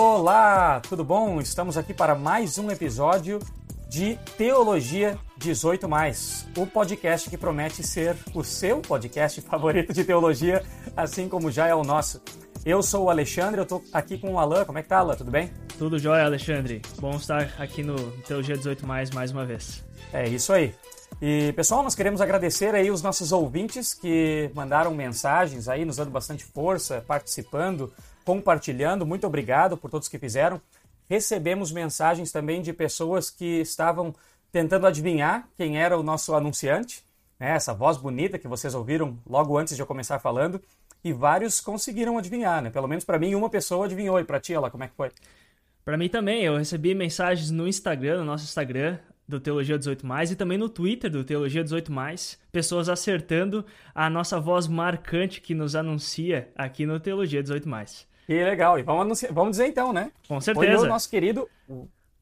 Olá, tudo bom? Estamos aqui para mais um episódio de Teologia 18, o podcast que promete ser o seu podcast favorito de teologia, assim como já é o nosso. Eu sou o Alexandre, eu estou aqui com o Alan. Como é que tá, Alan? Tudo bem? Tudo jóia, Alexandre. Bom estar aqui no Teologia 18 mais uma vez. É isso aí. E pessoal, nós queremos agradecer aí os nossos ouvintes que mandaram mensagens aí, nos dando bastante força, participando, compartilhando. Muito obrigado por todos que fizeram recebemos mensagens também de pessoas que estavam tentando adivinhar quem era o nosso anunciante, né? essa voz bonita que vocês ouviram logo antes de eu começar falando, e vários conseguiram adivinhar, né? Pelo menos para mim, uma pessoa adivinhou. E para ti, ela, como é que foi? Para mim também, eu recebi mensagens no Instagram, no nosso Instagram, do Teologia 18 Mais e também no Twitter do Teologia 18 Mais, pessoas acertando a nossa voz marcante que nos anuncia aqui no Teologia 18 Mais. Que legal. E vamos, anunciar, vamos dizer então, né? Com certeza. Foi o nosso querido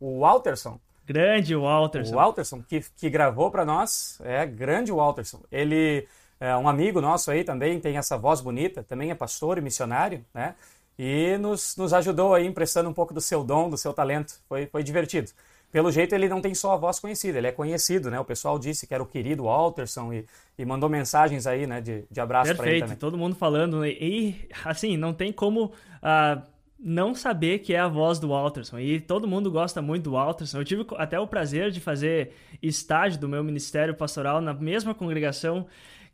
o Walterson. Grande Walterson. O Walterson, que, que gravou para nós. É, grande Walterson. Ele é um amigo nosso aí também, tem essa voz bonita, também é pastor e missionário, né? E nos, nos ajudou aí, emprestando um pouco do seu dom, do seu talento. Foi, foi divertido pelo jeito ele não tem só a voz conhecida, ele é conhecido, né? O pessoal disse que era o querido Walterson e, e mandou mensagens aí, né, de, de abraço para ele também. todo mundo falando. Né? E, assim, não tem como uh, não saber que é a voz do Walterson. E todo mundo gosta muito do Walterson. Eu tive até o prazer de fazer estágio do meu ministério pastoral na mesma congregação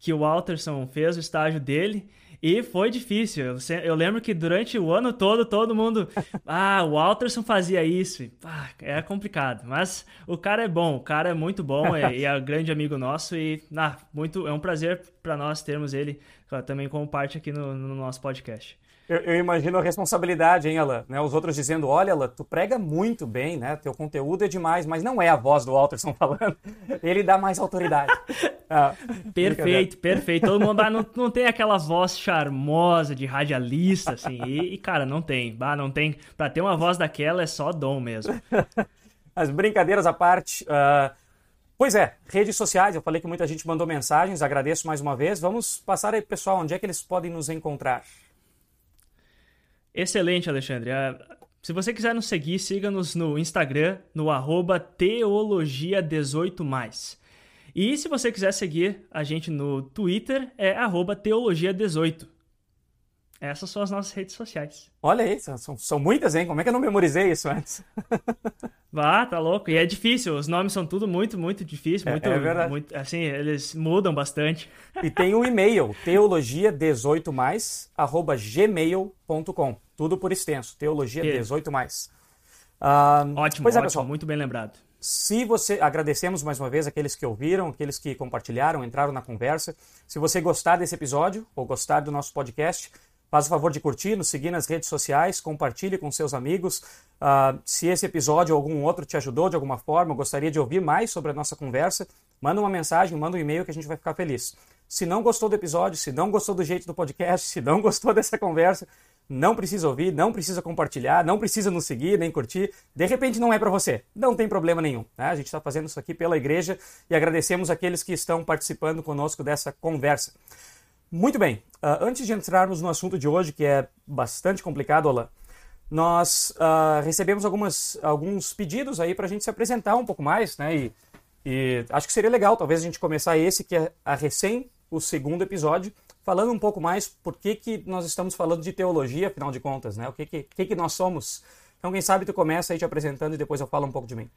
que o Walterson fez o estágio dele. E foi difícil. Eu, lembro que durante o ano todo, todo mundo. Ah, o Walterson fazia isso. Ah, é complicado. Mas o cara é bom, o cara é muito bom é, e é um grande amigo nosso. E ah, muito, é um prazer para nós termos ele também como parte aqui no, no nosso podcast. Eu, eu, imagino a responsabilidade, hein, Alan? Né? Os outros dizendo, olha, Alan, tu prega muito bem, né? Teu conteúdo é demais, mas não é a voz do Walterson falando. Ele dá mais autoridade. Ah, perfeito, perfeito. Todo mundo ah, não, não tem aquela voz charmosa de radialista, assim. E, e, cara, não tem. Ah, não tem. Pra ter uma voz daquela é só dom mesmo. As brincadeiras à parte... Uh... Pois é, redes sociais, eu falei que muita gente mandou mensagens, agradeço mais uma vez. Vamos passar aí, pessoal, onde é que eles podem nos encontrar? Excelente, Alexandre. Uh, se você quiser nos seguir, siga-nos no Instagram, no teologia18+. E se você quiser seguir a gente no Twitter, é teologia18. Essas são as nossas redes sociais. Olha aí, são, são muitas, hein? Como é que eu não memorizei isso antes? Ah, tá louco. E é difícil, os nomes são tudo muito, muito difícil. Muito, é, é verdade. Muito, assim, eles mudam bastante. E tem o e-mail, teologia18mais, arroba gmail.com. Tudo por extenso, teologia18 mais. Uh, ótimo, pois é, ótimo, pessoal. muito bem lembrado. Se você agradecemos mais uma vez aqueles que ouviram, aqueles que compartilharam, entraram na conversa. Se você gostar desse episódio ou gostar do nosso podcast, Faz o favor de curtir, nos seguir nas redes sociais, compartilhe com seus amigos. Uh, se esse episódio ou algum outro te ajudou de alguma forma, gostaria de ouvir mais sobre a nossa conversa, manda uma mensagem, manda um e-mail que a gente vai ficar feliz. Se não gostou do episódio, se não gostou do jeito do podcast, se não gostou dessa conversa, não precisa ouvir, não precisa compartilhar, não precisa nos seguir, nem curtir. De repente não é para você. Não tem problema nenhum. Né? A gente está fazendo isso aqui pela igreja e agradecemos aqueles que estão participando conosco dessa conversa. Muito bem, uh, antes de entrarmos no assunto de hoje, que é bastante complicado, Alain, nós uh, recebemos algumas, alguns pedidos aí para a gente se apresentar um pouco mais, né? E, e, acho que seria legal, talvez, a gente começar esse, que é a recém o segundo episódio, falando um pouco mais por que, que nós estamos falando de teologia, afinal de contas, né? O que, que, que, que nós somos. Então, quem sabe tu começa aí te apresentando e depois eu falo um pouco de mim.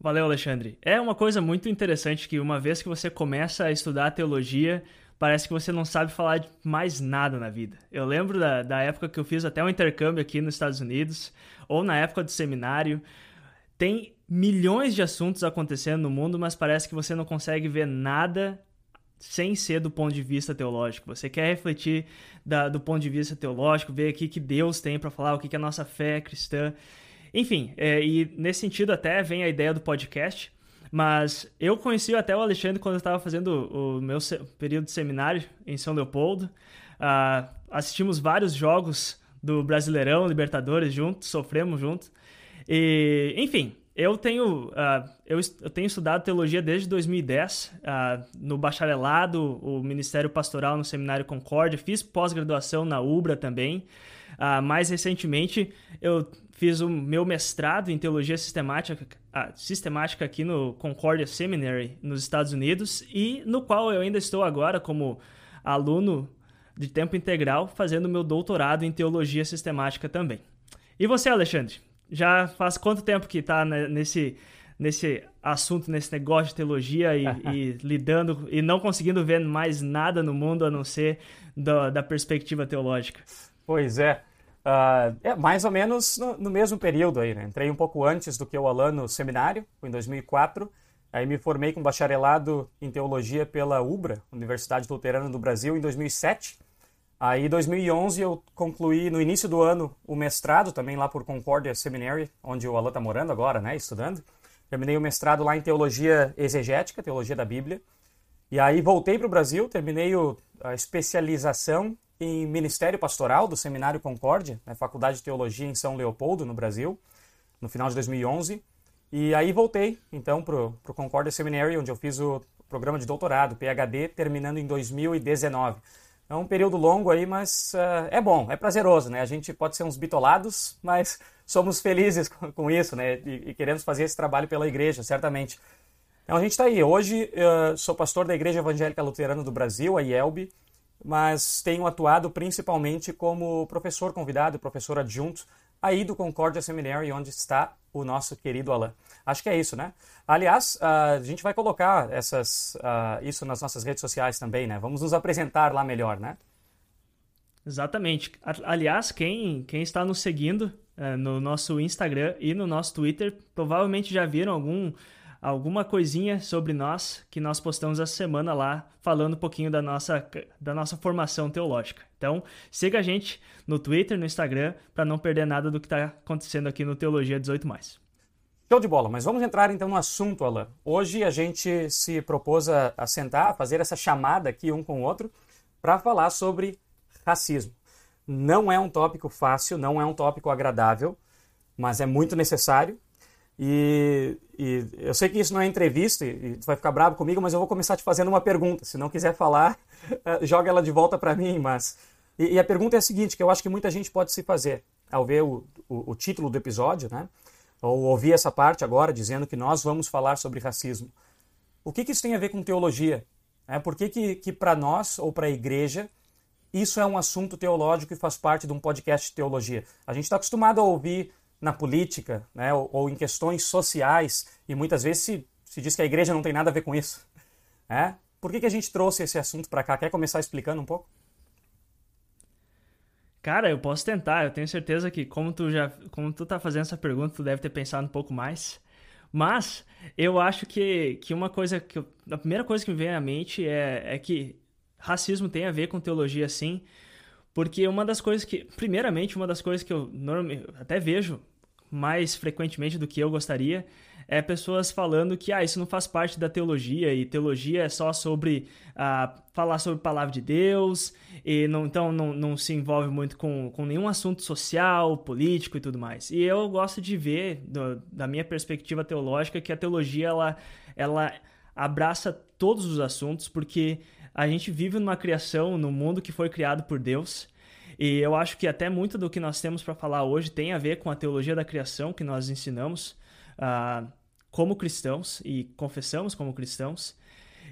Valeu, Alexandre. É uma coisa muito interessante que uma vez que você começa a estudar teologia, parece que você não sabe falar de mais nada na vida. Eu lembro da, da época que eu fiz até um intercâmbio aqui nos Estados Unidos, ou na época do seminário. Tem milhões de assuntos acontecendo no mundo, mas parece que você não consegue ver nada sem ser do ponto de vista teológico. Você quer refletir da, do ponto de vista teológico, ver o que, Deus tem para falar, o que, que a nossa fé cristã. Enfim, é, e nesse sentido até vem a ideia do podcast. Mas eu conheci até o Alexandre quando eu estava fazendo o meu período de seminário em São Leopoldo. Uh, assistimos vários jogos do Brasileirão, Libertadores juntos, sofremos juntos. E, enfim, eu tenho, uh, eu, eu, tenho estudado teologia desde 2010, uh, no bacharelado, o Ministério Pastoral no Seminário Concórdia, fiz pós-graduação na UBRA também. Uh, mais recentemente, eu fiz o meu mestrado em teologia sistemática, sistemática aqui no Concordia Seminary, nos Estados Unidos, e no qual eu ainda estou agora como aluno de tempo integral, fazendo meu doutorado em teologia sistemática também. E você, Alexandre? já faz quanto tempo que está nesse, nesse assunto, nesse negócio de teologia e, e, lidando e não conseguindo ver mais nada no mundo a não ser da perspectiva teológica? Pois é. Uh, é mais ou menos no, no, mesmo período aí, né? Entrei um pouco antes do que o Alan no seminário, foi em 2004. Aí me formei com bacharelado em teologia pela UBRA, Universidade Luterana do Brasil, em 2007. Aí, em 2011, eu concluí no início do ano o mestrado, também lá por Concordia Seminary, onde o Alan está morando agora, né, estudando. Terminei o mestrado lá em Teologia Exegética, Teologia da Bíblia. E aí voltei para o Brasil, terminei o, a especialização em Ministério Pastoral do Seminário Concórdia, na Faculdade de Teologia em São Leopoldo, no Brasil, no final de 2011. E aí voltei, então, para o Concordia Seminary, onde eu fiz o programa de doutorado, PhD, terminando em 2019. É um período longo aí, mas uh, é bom, é prazeroso, né? A gente pode ser uns bitolados, mas somos felizes com, com isso, né? E, e, queremos fazer esse trabalho pela igreja, certamente. Então a gente está aí. Hoje uh, sou pastor da Igreja Evangélica Luterana do Brasil, a IELB, mas tenho atuado principalmente como professor convidado, professor adjunto aí do Concordia Seminary, onde está o nosso querido Alain. Acho que é isso, né? Aliás, a gente vai colocar essas, isso nas nossas redes sociais também, né? Vamos nos apresentar lá melhor, né? Exatamente. Aliás, quem, quem está nos seguindo uh, no nosso Instagram e no nosso Twitter provavelmente já viram algum alguma coisinha sobre nós que nós postamos essa semana lá, falando um pouquinho da nossa, da nossa formação teológica. Então, siga a gente no Twitter, no Instagram, para não perder nada do que está acontecendo aqui no Teologia 18. Show de bola, mas vamos entrar então no assunto, Alain. Hoje a gente se propôs a, a sentar, a fazer essa chamada aqui um com o outro, para falar sobre racismo. Não é um tópico fácil, não é um tópico agradável, mas é muito necessário e, e, eu sei que isso não é entrevista e, tu vai ficar bravo comigo, mas eu vou começar te fazendo uma pergunta. Se não quiser falar, eh, joga ela de volta para mim. Mas e, e, a pergunta é a seguinte, que eu acho que muita gente pode se fazer ao ver o, o, o título do episódio, né? Ou ouvir essa parte agora dizendo que nós vamos falar sobre racismo. O que, que isso tem a ver com teologia? É, por que, que, que para nós ou para a igreja isso é um assunto teológico e faz parte de um podcast de teologia? A gente está acostumado a ouvir na política, né, ou, ou, em questões sociais, e muitas vezes se, se diz que a igreja não tem nada a ver com isso. Né? Por que, que a gente trouxe esse assunto para cá? Quer começar explicando um pouco? Cara, eu posso tentar. Eu tenho certeza que como tu já, como tu tá fazendo essa pergunta, tu deve ter pensado um pouco mais. Mas eu acho que, que uma coisa que eu, a primeira coisa que me vem à mente é, é que racismo tem a ver com teologia, sim. Porque uma das coisas que, primeiramente, uma das coisas que eu até vejo mais frequentemente do que eu gostaria é pessoas falando que ah, isso não faz parte da teologia e teologia é só sobre ah, falar sobre a palavra de Deus e não, então não, não se envolve muito com, com nenhum assunto social, político e tudo mais. E eu gosto de ver, do, da minha perspectiva teológica, que a teologia ela, ela abraça todos os assuntos porque a gente vive numa criação, num mundo que foi criado por Deus. E eu acho que até muito do que nós temos para falar hoje tem a ver com a teologia da criação que nós ensinamos uh, como cristãos e confessamos como cristãos.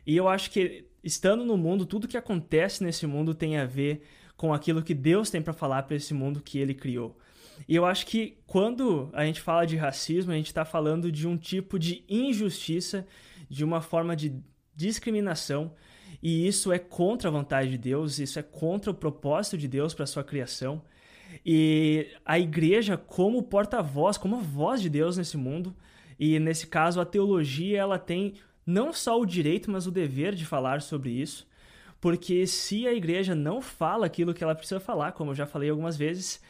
E eu acho que estando no mundo, tudo que acontece nesse mundo tem a ver com aquilo que Deus tem para falar para esse mundo que ele criou. E eu acho que quando a gente fala de racismo, a gente está falando de um tipo de injustiça, de uma forma de discriminação e isso é contra a vontade de Deus, isso é contra o propósito de Deus para a sua criação. E a igreja, como porta-voz, como a voz de Deus nesse mundo, e nesse caso a teologia, ela tem não só o direito, mas o dever de falar sobre isso. Porque se a igreja não fala aquilo que ela precisa falar, como eu já falei algumas vezes,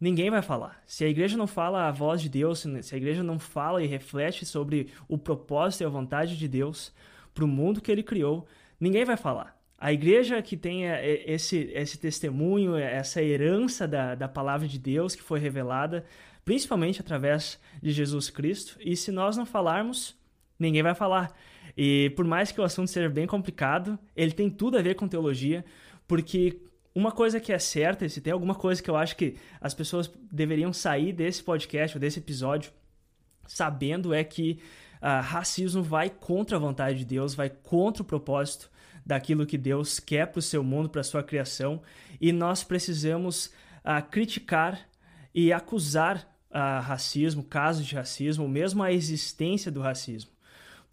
ninguém vai falar. Se a igreja não fala a voz de Deus, se a igreja não fala e reflete sobre o propósito e a vontade de Deus para o mundo que ele criou, ninguém vai falar. A igreja que tem esse, esse testemunho, essa herança da, da palavra de Deus que foi revelada, principalmente através de Jesus Cristo, e se nós não falarmos, ninguém vai falar. E por mais que o assunto seja bem complicado, ele tem tudo a ver com teologia, porque uma coisa que é certa, se tem alguma coisa que eu acho que as pessoas deveriam sair desse podcast ou desse episódio sabendo é que uh, racismo vai contra a vontade de Deus, vai contra o propósito daquilo que Deus quer para o seu mundo, para a sua criação, e nós precisamos uh, criticar e acusar uh, racismo, casos de racismo, mesmo a existência do racismo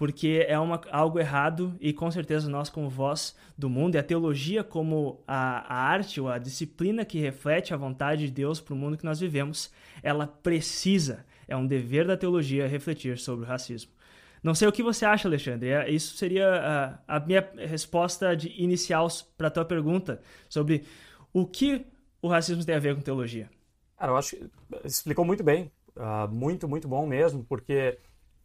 porque é uma, algo errado e com certeza nós, como voz do mundo, e a teologia como a, a arte ou a disciplina que reflete a vontade de Deus para o mundo que nós vivemos, ela precisa, é um dever da teologia refletir sobre o racismo. Não sei o que você acha, Alexandre. É, isso seria a, a minha resposta de inicial para a tua pergunta sobre o que o racismo tem a ver com teologia. Cara, eu acho que explicou muito bem. Uh, muito, muito bom mesmo, porque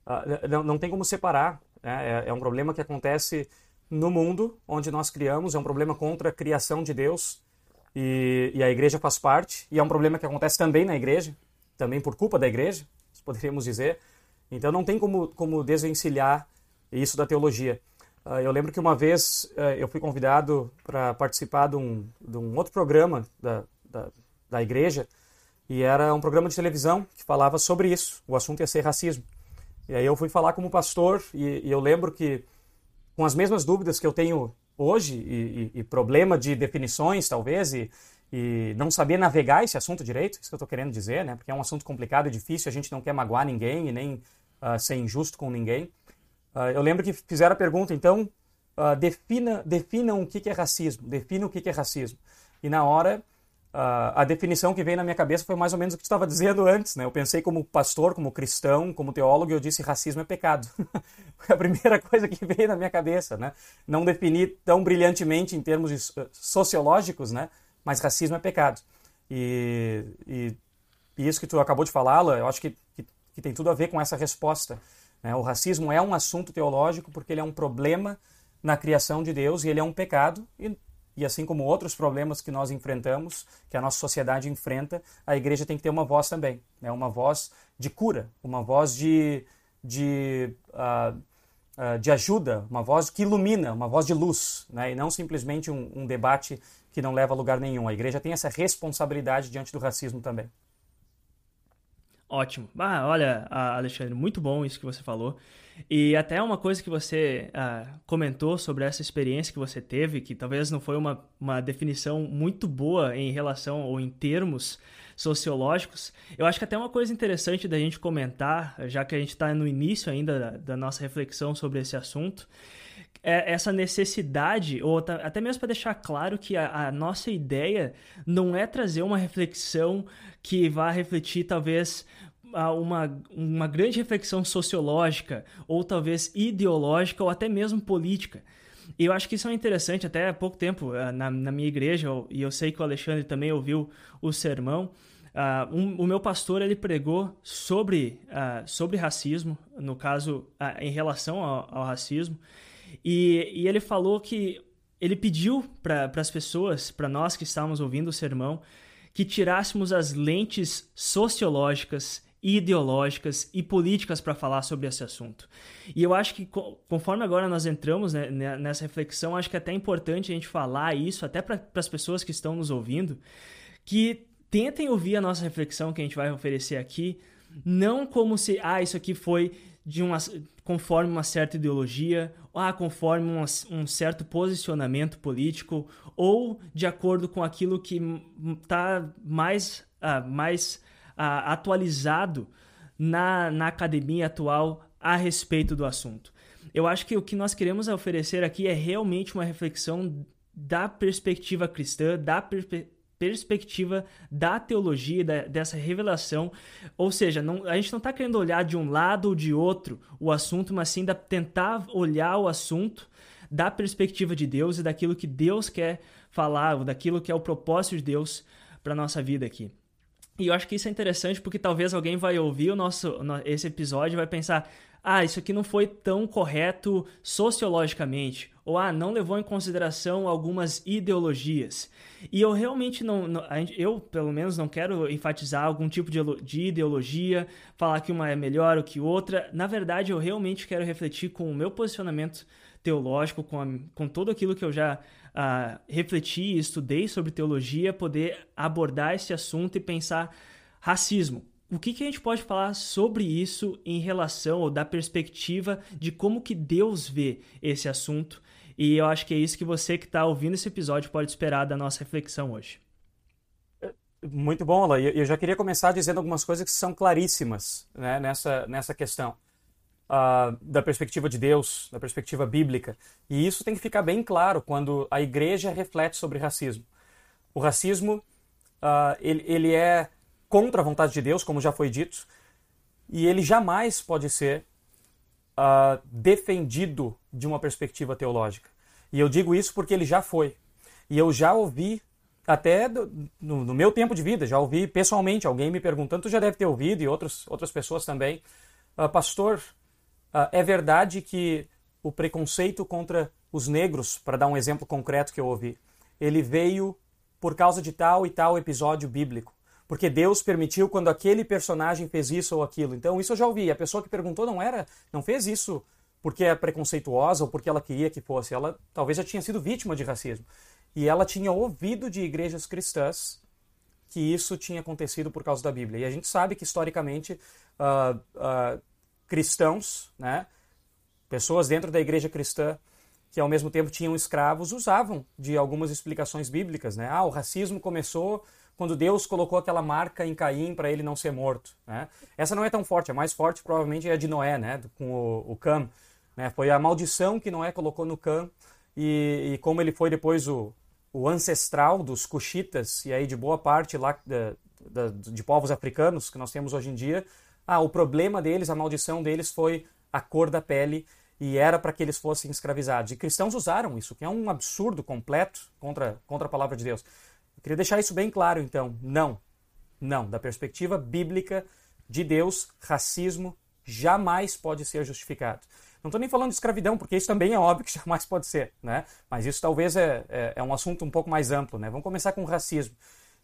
uh, não, não tem como separar. Né? É, é um problema que acontece no mundo onde nós criamos, é um problema contra a criação de Deus e, e, a igreja faz parte, e é um problema que acontece também na igreja, também por culpa da igreja, poderíamos dizer. Então não tem como, como desvencilhar isso da teologia. Uh, eu lembro que uma vez uh, eu fui convidado para participar de um, de um, outro programa da, da, da igreja, e era um programa de televisão que falava sobre isso, o assunto ia ser racismo. E aí eu fui falar como pastor e, e eu lembro que com as mesmas dúvidas que eu tenho hoje e, e, e problema de definições talvez e, e não saber navegar esse assunto direito, isso que eu estou querendo dizer, né? Porque é um assunto complicado e difícil, a gente não quer magoar ninguém e nem uh, ser injusto com ninguém. Uh, eu lembro que fizeram a pergunta, então, uh, defina, definam o que, que é racismo, defina o que, que é racismo. E na hora a definição que veio na minha cabeça foi mais ou menos o que estava dizendo antes, né? Eu pensei como pastor, como cristão, como teólogo, e eu disse racismo é pecado. foi a primeira coisa que veio na minha cabeça, né? Não definir tão brilhantemente em termos sociológicos, né? Mas racismo é pecado. E, e, e isso que tu acabou de falar, eu acho que, que, que, tem tudo a ver com essa resposta. Né? O racismo é um assunto teológico porque ele é um problema na criação de Deus e ele é um pecado e e assim como outros problemas que nós enfrentamos, que a nossa sociedade enfrenta, a igreja tem que ter uma voz também, né? uma voz de cura, uma voz de, de, uh, uh, de ajuda, uma voz que ilumina, uma voz de luz, né? e não simplesmente um, um debate que não leva a lugar nenhum. A igreja tem essa responsabilidade diante do racismo também. Ótimo. Ah, olha, Alexandre, muito bom isso que você falou. E até uma coisa que você ah, comentou sobre essa experiência que você teve, que talvez não foi uma, uma definição muito boa em relação ou em termos sociológicos, eu acho que até uma coisa interessante da gente comentar, já que a gente está no início ainda da, da nossa reflexão sobre esse assunto, essa necessidade, ou até mesmo para deixar claro que a, a, nossa ideia não é trazer uma reflexão que vá refletir talvez uma, uma grande reflexão sociológica, ou talvez ideológica, ou até mesmo política. E eu acho que isso é interessante, até há pouco tempo, eh, na, na minha igreja, e eu sei que o Alexandre também ouviu o sermão, Uh, um, o meu pastor ele pregou sobre, uh, sobre racismo, no caso, uh, em relação ao, ao racismo, e, e, ele falou que ele pediu para as pessoas, para nós que estávamos ouvindo o sermão, que tirássemos as lentes sociológicas ideológicas e políticas para falar sobre esse assunto. E eu acho que conforme agora nós entramos né, nessa reflexão, acho que é até importante a gente falar isso até para as pessoas que estão nos ouvindo, que tentem ouvir a nossa reflexão que a gente vai oferecer aqui, não como se ah, isso aqui foi de uma conforme uma certa ideologia, ah, conforme um, um certo posicionamento político, ou de acordo com aquilo que está mais, ah, mais uh, atualizado na, na academia atual a respeito do assunto. Eu acho que o que nós queremos oferecer aqui é realmente uma reflexão da perspectiva cristã, da per perspectiva da teologia, da, dessa revelação. Ou seja, não, a gente não está querendo olhar de um lado ou de outro o assunto, mas sim da, tentar olhar o assunto da perspectiva de Deus e daquilo que Deus quer falar, daquilo que é o propósito de Deus para nossa vida aqui. E eu acho que isso é interessante porque talvez alguém vai ouvir o nosso esse episódio e vai pensar: "Ah, isso aqui não foi tão correto sociologicamente", ou ah, não levou em consideração algumas ideologias. E eu realmente não, não eu pelo menos não quero enfatizar algum tipo de, de ideologia, falar que uma é melhor ou que outra. Na verdade, eu realmente quero refletir com o meu posicionamento teológico, com, a, com tudo aquilo que eu já uh, refleti e estudei sobre teologia, poder abordar esse assunto e pensar racismo. O que, que a gente pode falar sobre isso em relação ou da perspectiva de como que Deus vê esse assunto? E eu acho que é isso que você que está ouvindo esse episódio pode esperar da nossa reflexão hoje. Muito bom, Alain. Eu já queria começar dizendo algumas coisas que são claríssimas né, nessa, nessa questão uh, da perspectiva de Deus, da perspectiva bíblica. E isso tem que ficar bem claro quando a igreja reflete sobre racismo. O racismo, uh, ele, ele é contra a vontade de Deus, como já foi dito, e ele jamais pode ser uh, defendido de uma perspectiva teológica. E eu digo isso porque ele já foi. E eu já ouvi, até do, no, no, meu tempo de vida, já ouvi pessoalmente alguém me perguntando, tu já deve ter ouvido, e outros, outras pessoas também, uh, pastor, uh, é verdade que o preconceito contra os negros, para dar um exemplo concreto que eu ouvi, ele veio por causa de tal e tal episódio bíblico porque Deus permitiu quando aquele personagem fez isso ou aquilo. Então, isso eu já ouvi. A pessoa que perguntou não era, não fez isso porque é preconceituosa ou porque ela queria que fosse. Ela talvez já tinha sido vítima de racismo. E ela tinha ouvido de igrejas cristãs que isso tinha acontecido por causa da Bíblia. E a gente sabe que, historicamente, uh, uh, cristãos, né, pessoas dentro da igreja cristã que ao mesmo tempo tinham escravos, usavam de algumas explicações bíblicas. Né? Ah, o racismo começou quando Deus colocou aquela marca em Caim para ele não ser morto. Né? Essa não é tão forte, a mais forte provavelmente é a de Noé, né? com o, o Cam. Né? Foi a maldição que Noé colocou no Cam e, e como ele foi depois o, o ancestral dos cuxitas e aí de boa parte lá da, da, de povos africanos que nós temos hoje em dia, ah, o problema deles, a maldição deles foi a cor da pele e era para que eles fossem escravizados. E cristãos usaram isso, que é um absurdo completo contra, contra a palavra de Deus. Queria deixar isso bem claro, então. Não. Não. Da perspectiva bíblica de Deus, racismo jamais pode ser justificado. Não estou nem falando de escravidão, porque isso também é óbvio que jamais pode ser, né? Mas isso talvez é, é, é um assunto um pouco mais amplo, né? Vamos começar com o racismo,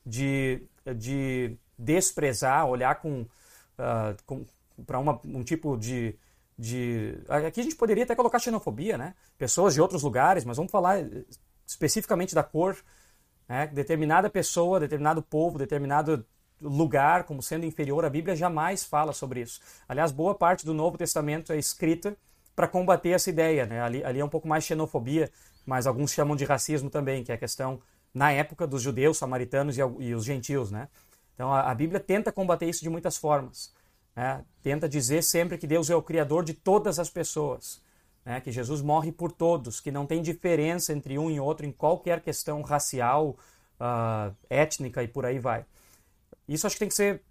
de, de desprezar, olhar com, uh, com para um tipo de, de... Aqui a gente poderia até colocar xenofobia, né? Pessoas de outros lugares, mas vamos falar especificamente da cor, né? Determinada pessoa, determinado povo, determinado lugar como sendo inferior, a Bíblia jamais fala sobre isso. Aliás, boa parte do Novo Testamento é escrita para combater essa ideia. Né? Ali, ali é um pouco mais xenofobia, mas alguns chamam de racismo também, que é a questão, na época, dos judeus, samaritanos e, e os gentios. Né? Então a, a, Bíblia tenta combater isso de muitas formas. Né? Tenta dizer sempre que Deus é o Criador de todas as pessoas né, que Jesus morre por todos, que não tem diferença entre um e outro em qualquer questão racial, uh, étnica e por aí vai. Isso acho que tem que ser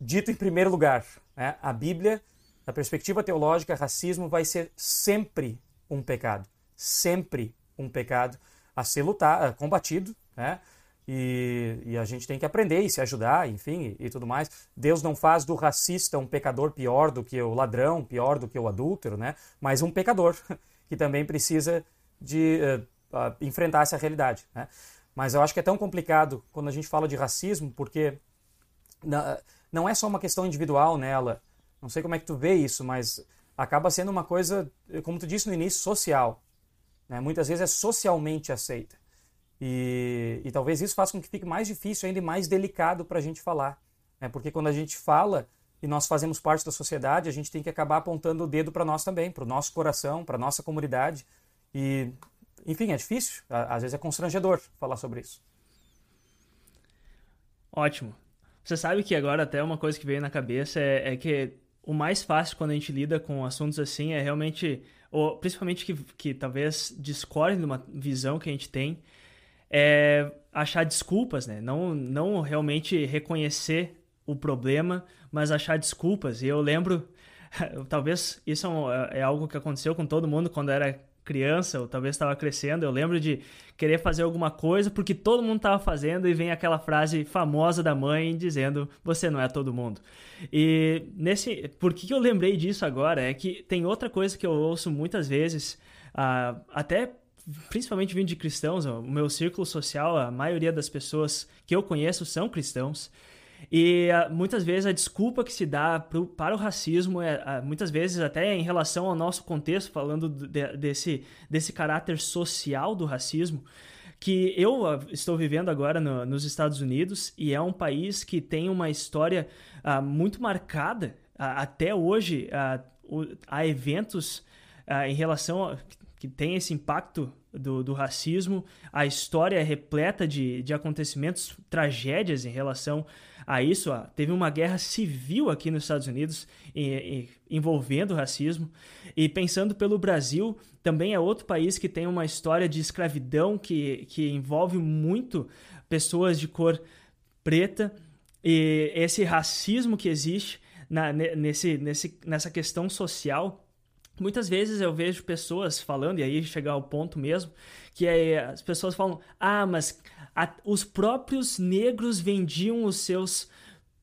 dito em primeiro lugar. Né? A Bíblia, da perspectiva teológica, racismo vai ser sempre um pecado. Sempre um pecado a ser lutado, combatido, né? E, e, a gente tem que aprender e se ajudar, enfim, e, e, tudo mais. Deus não faz do racista um pecador pior do que o ladrão, pior do que o adúltero, né? Mas um pecador que também precisa de uh, uh, enfrentar essa realidade, né? Mas eu acho que é tão complicado quando a gente fala de racismo, porque não é só uma questão individual nela. Não sei como é que tu vê isso, mas acaba sendo uma coisa, como tu disse no início, social. Né? Muitas vezes é socialmente aceita. E, e talvez isso faça com que fique mais difícil ainda e mais delicado para a gente falar. Né? Porque quando a gente fala e nós fazemos parte da sociedade, a gente tem que acabar apontando o dedo para nós também, para o nosso coração, para a nossa comunidade. E, enfim, é difícil, às vezes é constrangedor falar sobre isso. Ótimo. Você sabe que agora até uma coisa que veio na cabeça é, é que o mais fácil quando a gente lida com assuntos assim é realmente, ou principalmente que, que talvez discordem de uma visão que a gente tem, é achar desculpas, né? Não, não realmente reconhecer o problema, mas achar desculpas. E eu lembro, talvez isso é, é, algo que aconteceu com todo mundo quando era criança, ou talvez estava crescendo, eu lembro de querer fazer alguma coisa porque todo mundo estava fazendo e vem aquela frase famosa da mãe dizendo: "Você não é todo mundo". E nesse, por que eu lembrei disso agora é que tem outra coisa que eu ouço muitas vezes, uh, até principalmente vindo de cristãos, o meu círculo social, a maioria das pessoas que eu conheço são cristãos. E uh, muitas vezes a desculpa que se dá pro, para o racismo é uh, muitas vezes até em relação ao nosso contexto, falando de, desse, desse caráter social do racismo, que eu uh, estou vivendo agora no, nos Estados Unidos e é um país que tem uma história muito marcada. até hoje há eventos em relação a, que tem esse impacto do, do racismo. A história é repleta de, de acontecimentos, tragédias em relação a isso. Teve uma guerra civil aqui nos Estados Unidos em, em, envolvendo o racismo. E pensando pelo Brasil, também é outro país que tem uma história de escravidão que, que envolve muito pessoas de cor preta. E esse racismo que existe na, nesse, nesse, nessa questão social Muitas vezes eu vejo pessoas falando, e aí chegar ao ponto mesmo, que é, as pessoas falam: ah, mas a, os próprios negros vendiam os seus,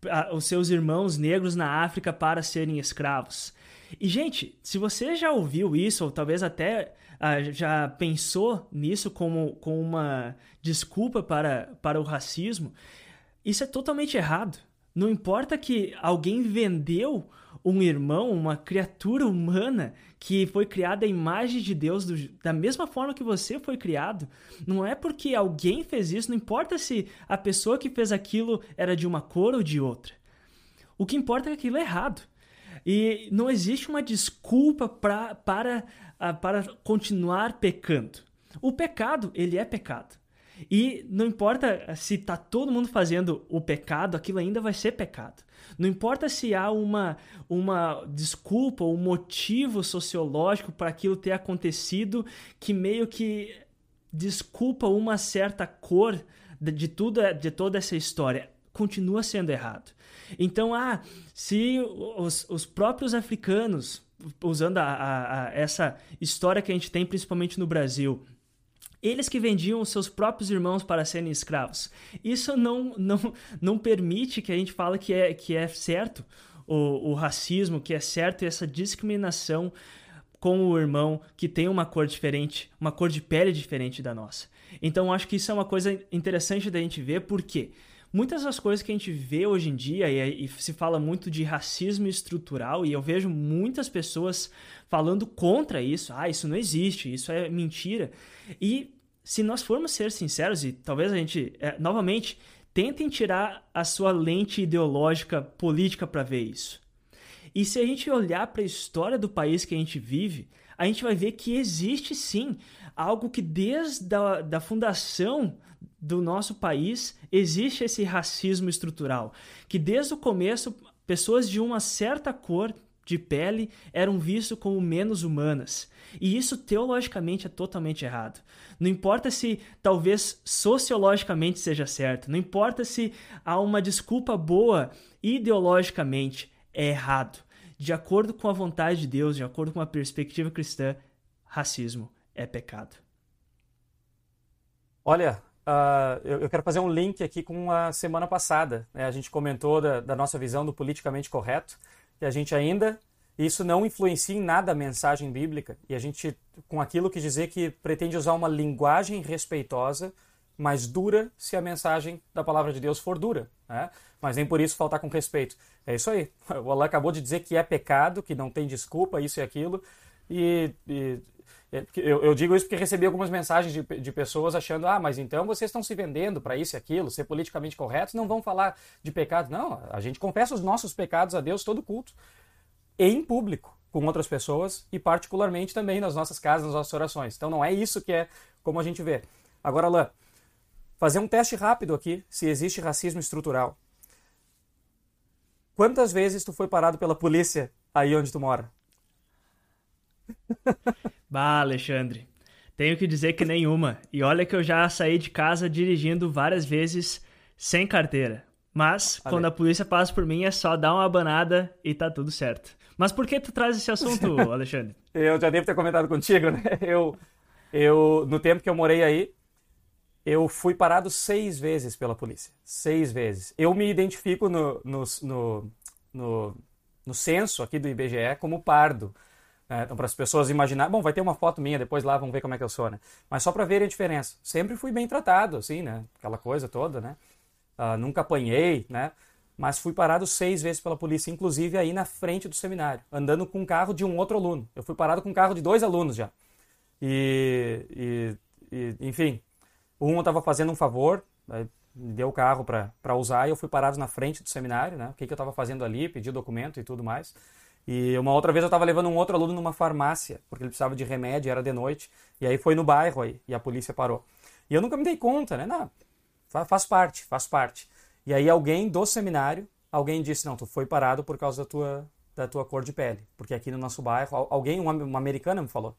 a, os seus irmãos negros na África para serem escravos. E, gente, se você já ouviu isso, ou talvez até ah, já pensou nisso como, como uma desculpa para, para o racismo, isso é totalmente errado. Não importa que alguém vendeu um irmão, uma criatura humana que foi criada à imagem de Deus do, da mesma forma que você foi criado. Não é porque alguém fez isso, não importa se a pessoa que fez aquilo era de uma cor ou de outra. O que importa é que aquilo é errado. E não existe uma desculpa pra, para, uh, para continuar pecando. O pecado, ele é pecado. E não importa se está todo mundo fazendo o pecado, aquilo ainda vai ser pecado. Não importa se há uma, uma desculpa ou um motivo sociológico para aquilo ter acontecido que meio que desculpa uma certa cor de, tudo, de toda essa história. Continua sendo errado. Então, ah, se os, os próprios africanos, usando a, a, a essa história que a gente tem principalmente no Brasil, eles que vendiam os seus próprios irmãos para serem escravos. Isso não, não, não permite que a gente fale que é, que é certo o, o racismo, que é certo essa discriminação com o irmão que tem uma cor diferente, uma cor de pele diferente da nossa. Então acho que isso é uma coisa interessante da gente ver, porque muitas das coisas que a gente vê hoje em dia, e, e, se fala muito de racismo estrutural, e eu vejo muitas pessoas falando contra isso, ah, isso não existe, isso é mentira. E se nós formos ser sinceros, e talvez a gente, é, novamente, tentem tirar a sua lente ideológica política para ver isso. E se a gente olhar para a história do país que a gente vive, a gente vai ver que existe sim algo que desde a da fundação do nosso país existe esse racismo estrutural, que desde o começo pessoas de uma certa cor de pele eram vistas como menos humanas. E isso teologicamente é totalmente errado. Não importa se talvez sociologicamente seja certo, não importa se há uma desculpa boa ideologicamente, é errado. De acordo com a vontade de Deus, de acordo com a perspectiva cristã, racismo é pecado. Olha, uh, eu, eu, quero fazer um link aqui com a semana passada. Né? A gente comentou da, da nossa visão do politicamente correto, que a gente ainda isso não influencia em nada a mensagem bíblica e a gente com aquilo que dizer que pretende usar uma linguagem respeitosa, mas dura se a mensagem da palavra de Deus for dura, né? Mas nem por isso faltar com respeito. É isso aí. O Allah acabou de dizer que é pecado, que não tem desculpa, isso e aquilo. E, e eu, eu, digo isso porque recebi algumas mensagens de, de pessoas achando, ah, mas então vocês estão se vendendo para isso e aquilo, ser politicamente corretos, não vão falar de pecado. Não, a gente confessa os nossos pecados a Deus todo culto em público com outras pessoas e particularmente também nas nossas casas, nas nossas orações. Então não é isso que é como a gente vê. Agora, Alain, fazer um teste rápido aqui se existe racismo estrutural. Quantas vezes tu foi parado pela polícia aí onde tu mora? Bah, Alexandre, tenho que dizer que nenhuma. E olha que eu já saí de casa dirigindo várias vezes sem carteira. Mas, Valeu. quando a polícia passa por mim, é só dar uma abanada e tá tudo certo. Mas por que tu traz esse assunto, Alexandre? eu já devo ter comentado contigo, né? Eu, eu, no tempo que eu morei aí, eu fui parado seis vezes pela polícia. Seis vezes. Eu me identifico no, no, no, no, no censo aqui do IBGE como pardo. Né? Então, para as pessoas imaginar, bom, vai ter uma foto minha, depois lá vão ver como é que eu sou, né? Mas só para verem a diferença. Sempre fui bem tratado, assim, né? Aquela coisa toda, né? Uh, nunca apanhei, né? Mas fui parado seis vezes pela polícia, inclusive aí na frente do seminário, andando com um carro de um outro aluno. Eu fui parado com um carro de dois alunos já. E, e, e enfim, um estava fazendo um favor, me deu o carro para usar e eu fui parado na frente do seminário, né? O que, que eu estava fazendo ali, pedi documento e tudo mais. E uma outra vez eu estava levando um outro aluno numa farmácia, porque ele precisava de remédio, era de noite. E aí foi no bairro aí, e a polícia parou. E eu nunca me dei conta, né? Não, faz parte, faz parte. E aí alguém do seminário, alguém disse, não, tu foi parado por causa da tua, da tua cor de pele. Porque aqui no nosso bairro, alguém, uma, uma americana me falou.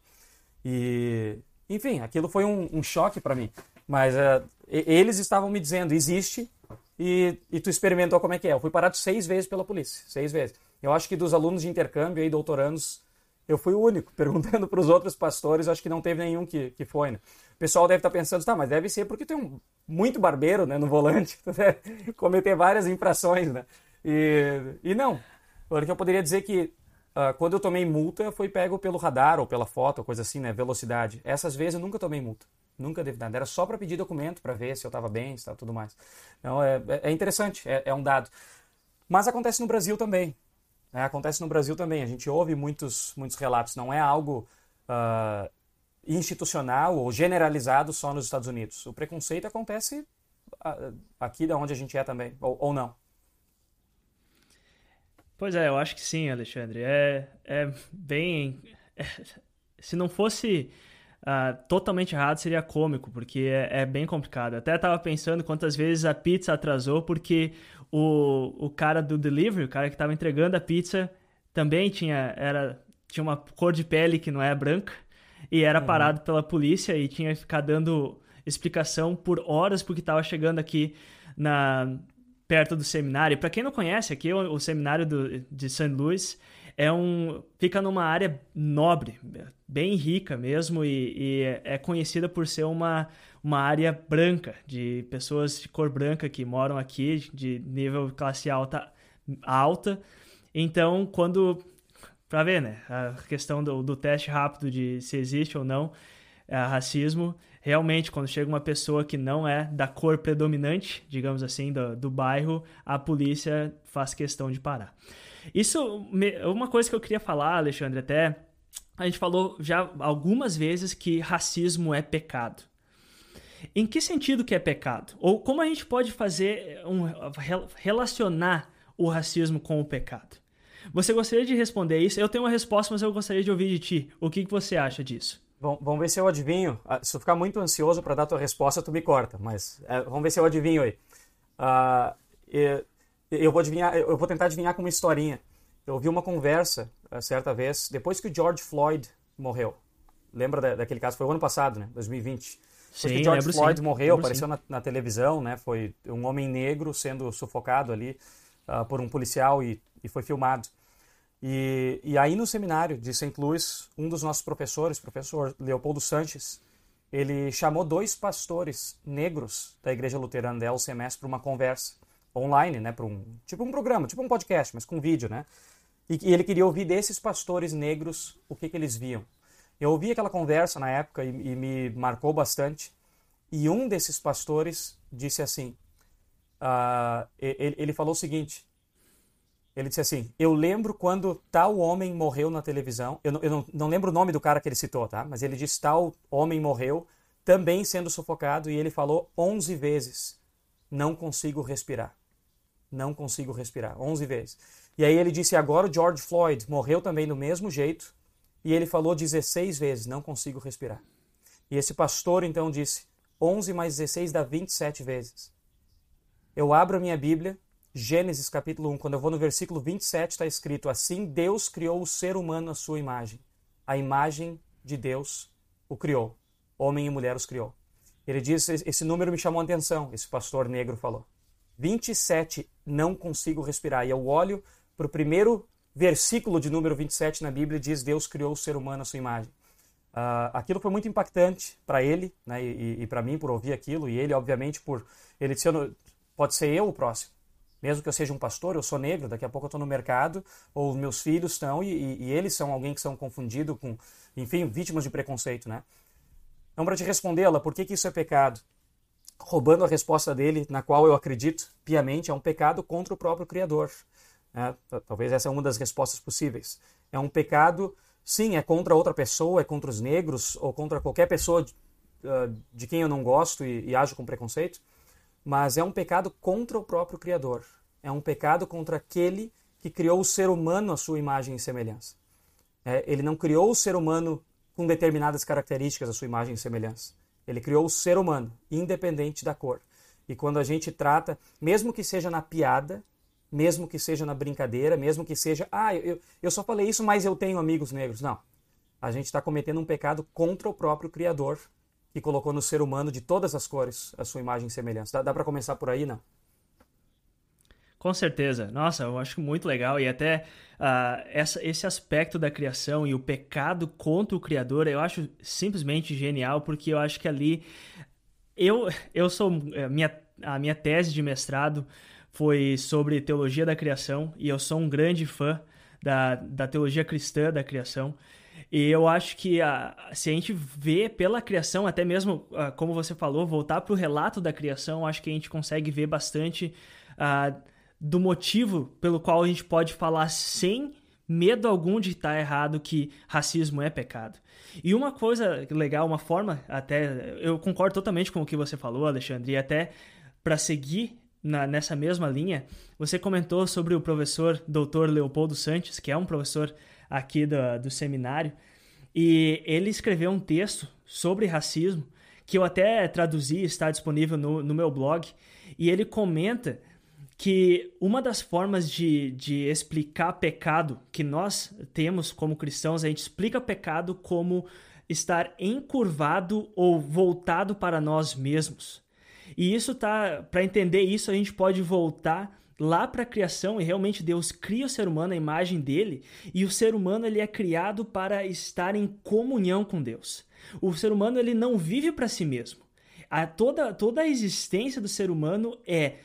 E, enfim, aquilo foi um, um choque para mim. Mas uh, eles estavam me dizendo, existe, e, e tu experimentou como é que é. Eu fui parado seis vezes pela polícia, seis vezes. Eu acho que dos alunos de intercâmbio e doutorandos, eu fui o único. Perguntando para os outros pastores, acho que não teve nenhum que, que foi, né? O pessoal deve estar tá pensando, tá, mas deve ser porque tem um muito barbeiro né, no volante, né? cometer várias infrações, né? E, e não. Porque eu poderia dizer que uh, quando eu tomei multa, foi pego pelo radar ou pela foto, coisa assim, né? Velocidade. Essas vezes eu nunca tomei multa. Nunca devo nada. Era só para pedir documento, para ver se eu estava bem, se estava tudo mais. Então é, é interessante, é, é, um dado. Mas acontece no Brasil também. Né? Acontece no Brasil também. A gente ouve muitos, muitos relatos. Não é algo uh, institucional ou generalizado só nos Estados Unidos. O preconceito acontece uh, aqui da onde a gente é também, ou, ou não. Pois é, eu acho que sim, Alexandre. É, é bem. É, se não fosse uh, totalmente errado seria cômico, porque é, é bem complicado. Até estava pensando quantas vezes a pizza atrasou, porque o, o cara do delivery, o cara que estava entregando a pizza, também tinha, era, tinha uma cor de pele que não é branca, e era uhum. parado pela polícia e tinha que ficar dando explicação por horas porque estava chegando aqui na perto do seminário. Para quem não conhece, aqui o, o seminário do, de St. Louis é um fica numa área nobre, bem rica mesmo e, e, é conhecida por ser uma, uma área branca de pessoas de cor branca que moram aqui de nível classe alta alta. Então, quando para ver, né, a questão do, do teste rápido de se existe ou não é, racismo, realmente quando chega uma pessoa que não é da cor predominante, digamos assim, do, do bairro, a polícia faz questão de parar. Isso é uma coisa que eu queria falar, Alexandre, até a gente falou já algumas vezes que racismo é pecado. Em que sentido que é pecado? Ou como a gente pode fazer um, relacionar o racismo com o pecado? Você gostaria de responder isso? Eu tenho uma resposta, mas eu gostaria de ouvir de ti. O que, que você acha disso? Bom, vamos ver se eu adivinho. Ah, se eu ficar muito ansioso para dar tua resposta, tu me corta. Mas é, vamos ver se eu adivinho aí. Uh, eu vou adivinhar, eu vou tentar adivinhar com uma historinha. Eu ouvi uma conversa eh, certa vez depois que o George Floyd morreu. Lembra da, daquele caso? Foi o ano passado, né? 2020. Depois sim, que George Floyd sim. morreu, lembro apareceu na, na, televisão, né? Foi um homem negro sendo sufocado ali uh, por um policial e, e foi filmado. E, e, aí no seminário de St. Louis, um dos nossos professores, professor Leopoldo Sanches, ele chamou dois pastores negros da igreja luterana da LCMS para uma conversa online, né, para um tipo um programa, tipo um podcast, mas com vídeo, né? E, e ele queria ouvir desses pastores negros o que, que eles viam. Eu ouvi aquela conversa na época e, e me marcou bastante. E um desses pastores disse assim, uh, ele, ele falou o seguinte, ele disse assim: Eu lembro quando tal homem morreu na televisão. Eu, não, eu não, não, lembro o nome do cara que ele citou, tá? Mas ele disse: Tal homem morreu, também sendo sufocado, e ele falou 11 vezes: Não consigo respirar não consigo respirar, 11 vezes. E aí ele disse, agora o George Floyd morreu também do mesmo jeito, e ele falou 16 vezes, não consigo respirar. E esse pastor então disse, 11 mais 16 dá 27 vezes. Eu abro a minha Bíblia, Gênesis capítulo 1, quando eu vou no versículo 27 está escrito, assim Deus criou o ser humano à sua imagem. A imagem de Deus o criou. Homem e mulher os criou. Ele diz, esse número me chamou a atenção, esse pastor negro falou. 27, não consigo respirar. E eu olho para o primeiro versículo de número 27 na Bíblia, diz: Deus criou o ser humano à sua imagem. Uh, aquilo foi muito impactante para ele né, e, e para mim por ouvir aquilo, e ele, obviamente, por ele sendo, pode ser eu o próximo. Mesmo que eu seja um pastor, eu sou negro, daqui a pouco eu estou no mercado, ou meus filhos estão, e, e, e, eles são alguém que são confundidos com, enfim, vítimas de preconceito, né? Então, para te respondê-la, por que, que isso é pecado? Roubando a resposta dele, na qual eu acredito piamente, é um pecado contra o próprio Criador. Né? Talvez essa é uma das respostas possíveis. É um pecado, sim, é contra outra pessoa, é contra os negros, ou contra qualquer pessoa de, uh, de quem eu não gosto e, e ajo com preconceito, mas é um pecado contra o próprio Criador. É um pecado contra aquele que criou o ser humano à sua imagem e semelhança. É, ele não criou o ser humano com determinadas características à sua imagem e semelhança. Ele criou o ser humano, independente da cor. E quando a gente trata, mesmo que seja na piada, mesmo que seja na brincadeira, mesmo que seja, ah, eu, eu só falei isso, mas eu tenho amigos negros. Não. A gente está cometendo um pecado contra o próprio Criador, que colocou no ser humano de todas as cores a sua imagem e semelhança. Dá, dá para começar por aí, não? Com certeza. Nossa, eu acho muito legal. E até uh, essa, esse aspecto da criação e o pecado contra o Criador, eu acho simplesmente genial, porque eu acho que ali. Eu, eu sou. Eh, minha, a minha tese de mestrado foi sobre teologia da criação, e eu sou um grande fã da, da teologia cristã da criação. E eu acho que a, se a gente vê pela criação, até mesmo, uh, como você falou, voltar para o relato da criação, acho que a gente consegue ver bastante uh, do motivo pelo qual a gente pode falar sem medo algum de estar errado que racismo é pecado. E uma coisa legal, uma forma até, eu concordo totalmente com o que você falou, Alexandre, e até para seguir na, nessa mesma linha, você comentou sobre o professor Dr. Leopoldo Santos, que é um professor aqui do, do seminário, e ele escreveu um texto sobre racismo, que eu até traduzi, está disponível no, no meu blog, e ele comenta que uma das formas de, de explicar pecado que nós temos como cristãos, a gente explica pecado como estar encurvado ou voltado para nós mesmos. E isso tá, para entender isso, a gente pode voltar lá para a criação e realmente Deus cria o ser humano à imagem dele e o ser humano ele é criado para estar em comunhão com Deus. O ser humano ele não vive para si mesmo. A toda toda a existência do ser humano é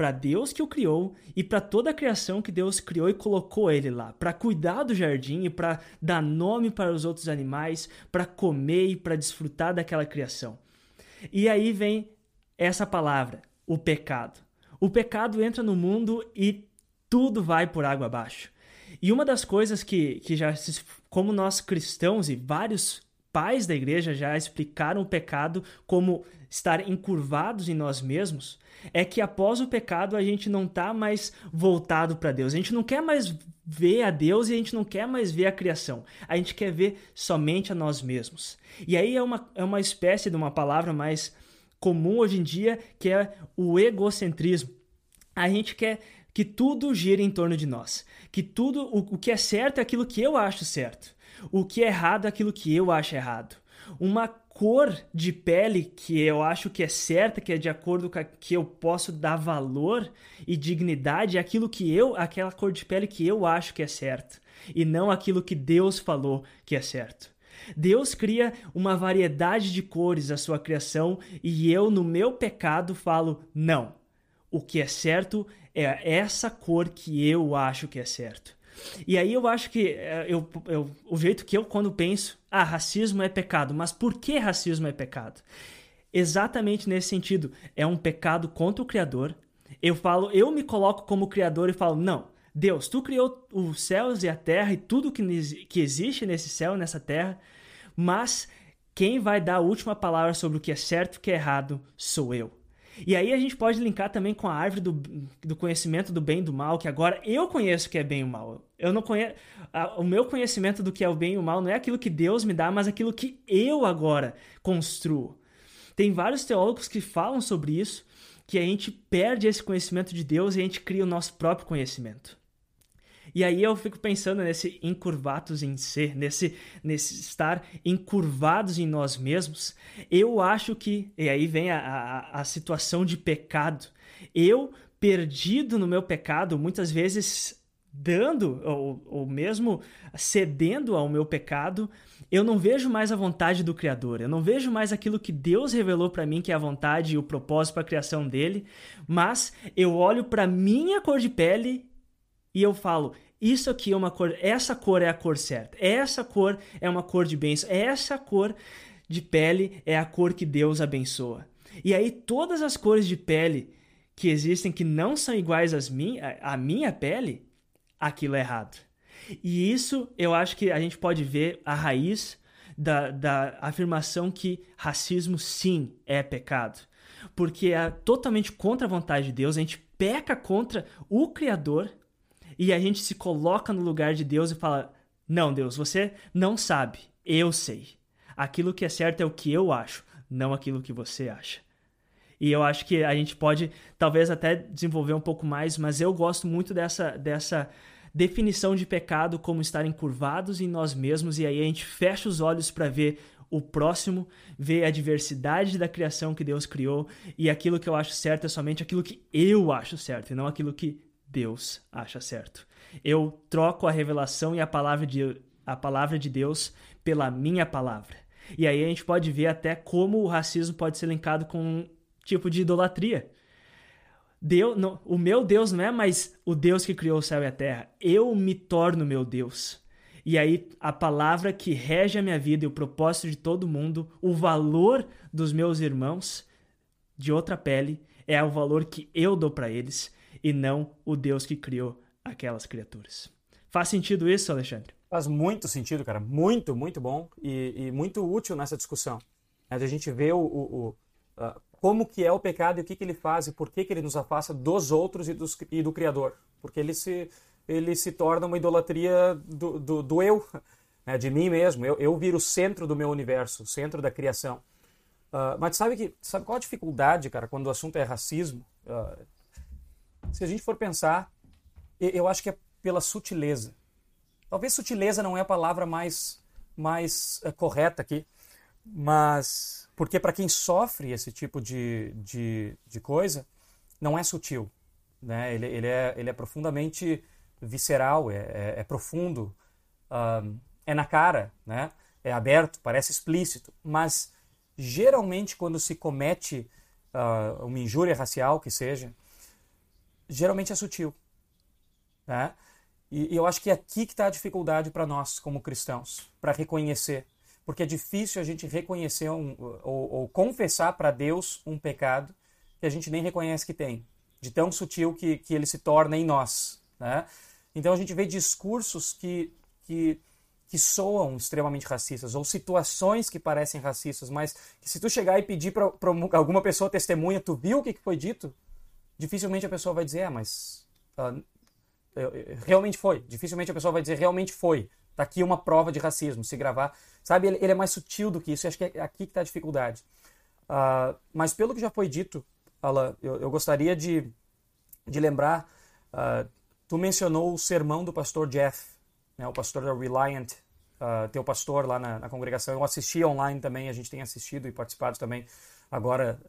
para Deus que o criou e para toda a criação que Deus criou e colocou ele lá, para cuidar do jardim e para dar nome para os outros animais, para comer e para desfrutar daquela criação. E aí vem essa palavra, o pecado o pecado entra no mundo e tudo vai por água abaixo. E uma das coisas que, que já, como nós cristãos e vários pais da igreja já explicaram o pecado como estar encurvados em nós mesmos, é que após o pecado a gente não está mais voltado para Deus. A gente não quer mais ver a Deus e a gente não quer mais ver a criação. A gente quer ver somente a nós mesmos. E aí é uma, é uma espécie de uma palavra mais comum hoje em dia, que é o egocentrismo. A gente quer que tudo gire em torno de nós, que tudo o, o que é certo é aquilo que eu acho certo, o que é errado é aquilo que eu acho errado. Uma cor de pele que eu acho que é certa, que é de acordo com a que eu posso dar valor e dignidade, é aquilo que eu, aquela cor de pele que eu acho que é certo, e não aquilo que Deus falou que é certo. Deus cria uma variedade de cores à sua criação e eu, no meu pecado, falo: não. O que é certo é essa cor que eu acho que é certo. E aí eu acho que é, eu, eu, o jeito que eu, quando penso, ah, racismo é pecado, mas por que racismo é pecado? Exatamente nesse sentido. É um pecado contra o Criador. Eu falo, eu me coloco como Criador e falo, não, Deus, tu criou os céus e a terra e tudo que, que existe nesse céu e nessa terra, mas quem vai dar a última palavra sobre o que é certo e o que é errado sou eu. E aí a gente pode linkar também com a árvore do, do conhecimento do bem e do mal, que agora eu conheço o que é bem e o mal. Eu não conheço. O meu conhecimento do que é o bem e o mal não é aquilo que Deus me dá, mas aquilo que eu agora construo. Tem vários teólogos que falam sobre isso, que a gente perde esse conhecimento de Deus e a gente cria o nosso próprio conhecimento. E aí eu fico pensando nesse encurvados em ser, nesse, nesse estar encurvados em nós mesmos. Eu acho que, e aí vem a, a, a situação de pecado. Eu perdido no meu pecado, muitas vezes dando ou, ou mesmo cedendo ao meu pecado, eu não vejo mais a vontade do Criador, eu não vejo mais aquilo que Deus revelou para mim que é a vontade e o propósito para a criação dele, mas eu olho para minha cor de pele e eu falo: isso aqui é uma cor, essa cor é a cor certa, essa cor é uma cor de bênção, essa cor de pele é a cor que Deus abençoa. E aí todas as cores de pele que existem que não são iguais às min à minha pele, aquilo é errado. E isso eu acho que a gente pode ver a raiz da, da afirmação que racismo sim é pecado. Porque é totalmente contra a vontade de Deus, a gente peca contra o Criador e a gente se coloca no lugar de Deus e fala: Não, Deus, você não sabe, eu sei. Aquilo que é certo é o que eu acho, não aquilo que você acha. E eu acho que a gente pode talvez até desenvolver um pouco mais, mas eu gosto muito dessa, dessa definição de pecado como estar encurvados em nós mesmos, e aí a gente fecha os olhos para ver o próximo, ver a diversidade da criação que Deus criou, e aquilo que eu acho certo é somente aquilo que eu acho certo, e não aquilo que Deus acha certo. Eu troco a revelação e a palavra de, a palavra de Deus pela minha palavra. E aí a gente pode ver até como o racismo pode ser linkado com um tipo de idolatria. Deus, não, o meu Deus não é mais o Deus que criou o céu e a terra. Eu me torno meu Deus. E aí a palavra que rege a minha vida e o propósito de todo mundo, o valor dos meus irmãos de outra pele, é o valor que eu dou para eles e não o Deus que criou aquelas criaturas. Faz sentido isso, Alexandre? Faz muito sentido, cara. Muito, muito bom e, e muito útil nessa discussão. É a gente vê o, o, o uh, como que é o pecado e o que, que ele faz e por que, que ele nos afasta dos outros e, dos, e do Criador. Porque ele se, ele se torna uma idolatria do, do, do eu, né, de mim mesmo. Eu, eu viro o centro do meu universo, o centro da criação. Uh, mas sabe, que, sabe qual a dificuldade, cara, quando o assunto é racismo? Uh, se a gente for pensar, eu acho que é pela sutileza. Talvez sutileza não é a palavra mais, mais uh, correta aqui, mas porque para quem sofre esse tipo de, de, de coisa, não é sutil. Né? Ele, ele, é, ele é profundamente visceral, é, é, é profundo, é na cara, né? é aberto, parece explícito. Mas geralmente quando se comete uh, uma injúria racial, que seja, geralmente é sutil. Né? E, e eu acho que é aqui que está a dificuldade para nós, como cristãos, para reconhecer porque é difícil a gente reconhecer um, ou, ou confessar para Deus um pecado que a gente nem reconhece que tem, de tão sutil que, que ele se torna em nós. Né? Então a gente vê discursos que, que, que soam extremamente racistas, ou situações que parecem racistas, mas que se tu chegar e pedir para alguma pessoa testemunha, tu viu o que foi dito? Dificilmente a pessoa vai dizer, é, mas uh, realmente foi. Dificilmente a pessoa vai dizer, realmente foi. Tá aqui uma prova de racismo, se gravar. Sabe, ele, ele é mais sutil do que isso, e acho que é aqui que está a dificuldade. Uh, mas pelo que já foi dito, Alan, eu, eu gostaria de, de lembrar, uh, tu mencionou o sermão do pastor Jeff, né, o pastor da Reliant, uh, teu pastor lá na, na, congregação. Eu assisti online também, a gente tem assistido e participado também. Agora,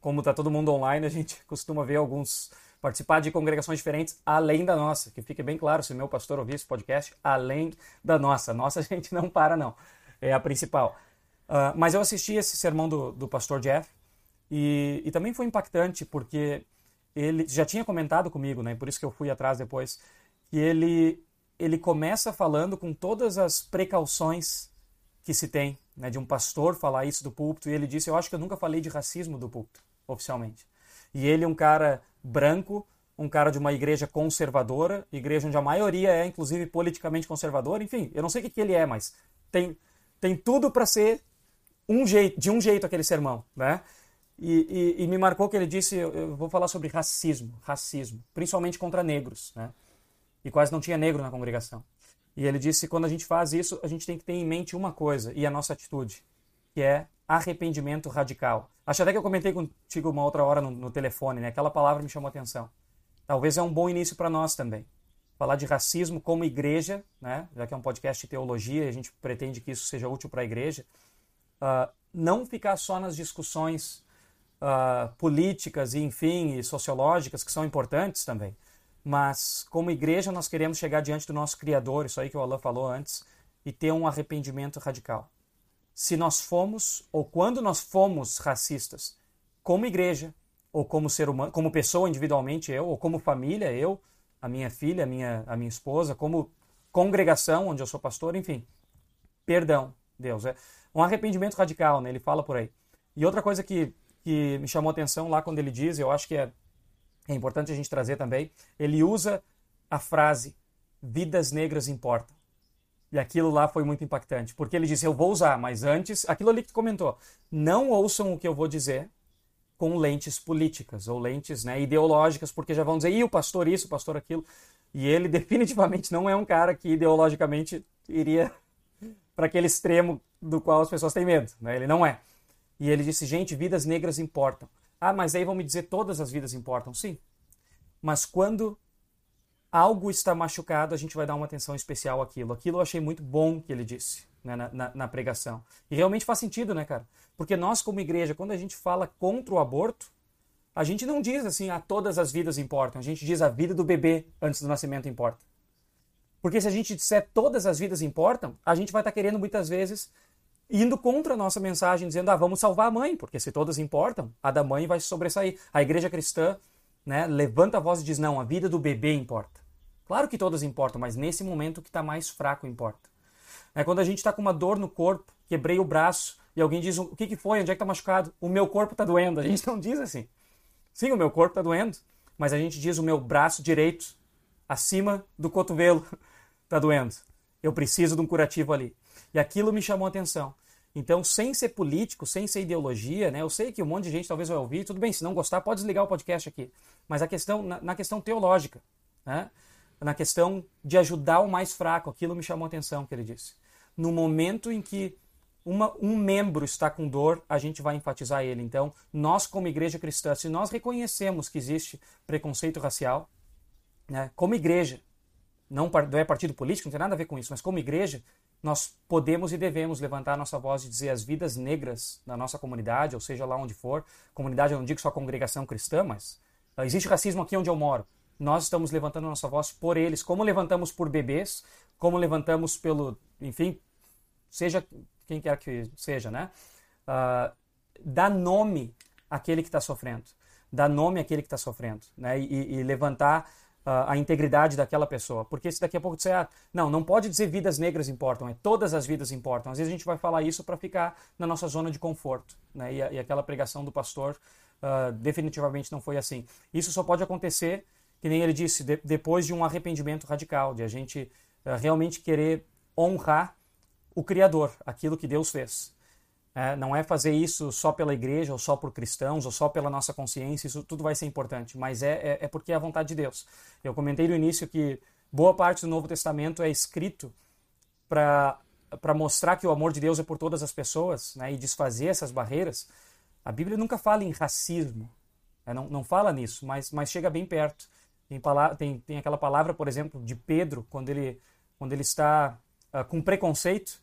como está todo mundo online, a gente costuma ver alguns participar de congregações diferentes além da nossa. Que fique bem claro, se meu pastor ouvir esse podcast, além da nossa. Nossa a gente não para, não. É a principal. Uh, mas eu assisti esse sermão do, do pastor Jeff e, e, também foi impactante porque ele já tinha comentado comigo, né? Por isso que eu fui atrás depois. Que ele, ele começa falando com todas as precauções que se tem, né? De um pastor falar isso do púlpito. E ele disse: Eu acho que eu nunca falei de racismo do púlpito, oficialmente. E ele é um cara branco, um cara de uma igreja conservadora, igreja onde a maioria é, inclusive, politicamente conservadora. Enfim, eu não sei o que, que ele é, mas tem, tem tudo para ser um jeito, de um jeito aquele sermão, né? E, e, e, me marcou que ele disse, eu, vou falar sobre racismo, racismo, principalmente contra negros, né? E quase não tinha negro na congregação. E ele disse, quando a gente faz isso, a gente tem que ter em mente uma coisa, e a nossa atitude, que é arrependimento radical. Acho até que eu comentei contigo uma outra hora no, no telefone, né? Aquela palavra me chamou a atenção. Talvez é um bom início para nós também. Falar de racismo como igreja, né? Já que é um podcast de teologia e a gente pretende que isso seja útil para a igreja. Uh, não ficar só nas discussões uh, políticas e, enfim, e sociológicas que são importantes também. Mas, como igreja, nós queremos chegar diante do nosso Criador, isso aí que o Alan falou antes, e ter um arrependimento radical. Se nós fomos, ou quando nós fomos racistas, como igreja, ou como ser humano, como pessoa individualmente, eu, ou como família, eu, a minha filha, a minha, a minha esposa, como congregação, onde eu sou pastor, enfim. Perdão, Deus. É um arrependimento radical, né? Ele fala por aí. E outra coisa que, que me chamou a atenção lá quando ele diz, eu acho que é, é importante a gente trazer também, ele usa a frase vidas negras importam. E aquilo lá foi muito impactante, porque ele disse: Eu vou usar, mas antes, aquilo ali que tu comentou, não ouçam o que eu vou dizer com lentes políticas ou lentes né, ideológicas, porque já vão dizer, e o pastor isso, o pastor aquilo. E ele definitivamente não é um cara que ideologicamente iria para aquele extremo do qual as pessoas têm medo. Né? Ele não é. E ele disse: gente, vidas negras importam. Ah, mas aí vão me dizer todas as vidas importam. Sim. Mas quando algo está machucado, a gente vai dar uma atenção especial àquilo. Aquilo eu achei muito bom que ele disse né, na, na, na, pregação. E realmente faz sentido, né, cara? Porque nós, como igreja, quando a gente fala contra o aborto, a gente não diz assim, a ah, todas as vidas importam. A gente diz a vida do bebê antes do nascimento importa. Porque se a gente disser todas as vidas importam, a gente vai estar querendo muitas vezes indo contra a nossa mensagem, dizendo, ah, vamos salvar a mãe, porque se todas importam, a da mãe vai sobressair. A igreja cristã né, levanta a voz e diz, não, a vida do bebê importa. Claro que todas importam, mas nesse momento que está mais fraco importa. É quando a gente está com uma dor no corpo, quebrei o braço, e alguém diz, o que, que foi, onde é que está machucado? O meu corpo está doendo. A gente não diz assim. Sim, o meu corpo está doendo, mas a gente diz o meu braço direito, acima do cotovelo, está doendo. Eu preciso de um curativo ali. E aquilo me chamou a atenção. Então, sem ser político, sem ser ideologia, né? Eu sei que um monte de gente talvez vai ouvir, tudo bem, se não gostar, pode desligar o podcast aqui. Mas a questão, na, na questão teológica, né? Na questão de ajudar o mais fraco, aquilo me chamou a atenção que ele disse. No momento em que uma, um membro está com dor, a gente vai enfatizar ele. Então, nós, como igreja cristã, se nós reconhecemos que existe preconceito racial, né, como igreja, não, não é partido político, não tem nada a ver com isso, mas como igreja, nós podemos e devemos levantar nossa voz e dizer as vidas negras da nossa comunidade, ou seja lá onde for, comunidade eu não digo só congregação cristã, mas uh, existe racismo aqui onde eu moro. Nós estamos levantando nossa voz por eles, como levantamos por bebês, como levantamos pelo, enfim, seja quem quer que seja, né? Uh, dá nome àquele que está sofrendo, dá nome àquele que está sofrendo, né? E, e levantar uh, a integridade daquela pessoa, porque se daqui a pouco disser, ah, não, não pode dizer vidas negras importam, é todas as vidas importam. Às vezes a gente vai falar isso para ficar na nossa zona de conforto, né? E, e aquela pregação do pastor uh, definitivamente não foi assim. Isso só pode acontecer, que nem ele disse, de, depois de um arrependimento radical, de a gente realmente querer honrar o Criador, aquilo que Deus fez. É, não é fazer isso só pela igreja, ou só por cristãos, ou só pela nossa consciência, isso tudo vai ser importante, mas é, é, é porque é a vontade de Deus. Eu comentei no início que boa parte do Novo Testamento é escrito para mostrar que o amor de Deus é por todas as pessoas né, e desfazer essas barreiras. A Bíblia nunca fala em racismo, né, não, não fala nisso, mas, mas chega bem perto. Tem, tem, tem aquela palavra, por exemplo, de Pedro, quando ele, quando ele está uh, com preconceito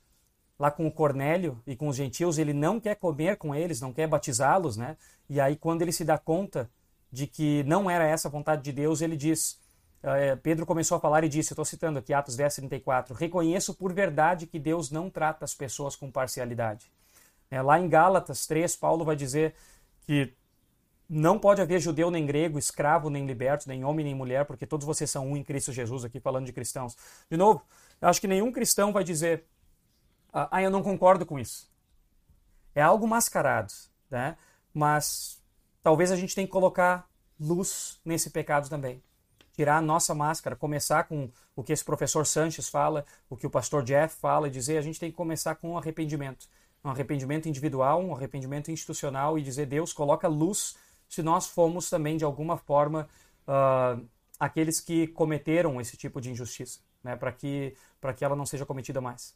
lá com o Cornélio e com os gentios, ele não quer comer com eles, não quer batizá-los, né? E aí quando ele se dá conta de que não era essa a vontade de Deus, ele diz, uh, Pedro começou a falar e disse, estou citando aqui Atos 10, 34, reconheço por verdade que Deus não trata as pessoas com parcialidade. É, lá em Gálatas 3, Paulo vai dizer que não pode haver judeu nem grego, escravo nem liberto, nem homem nem mulher, porque todos vocês são um em Cristo Jesus, aqui falando de cristãos. De novo, eu acho que nenhum cristão vai dizer, ah, eu não concordo com isso. É algo mascarado, né? Mas talvez a gente tenha que colocar luz nesse pecado também. Tirar a nossa máscara, começar com o que esse professor Sanches fala, o que o pastor Jeff fala, e dizer a gente tem que começar com um arrependimento. Um arrependimento individual, um arrependimento institucional e dizer Deus coloca luz se nós fomos também de alguma forma uh, aqueles que cometeram esse tipo de injustiça, né? para que, que ela não seja cometida mais.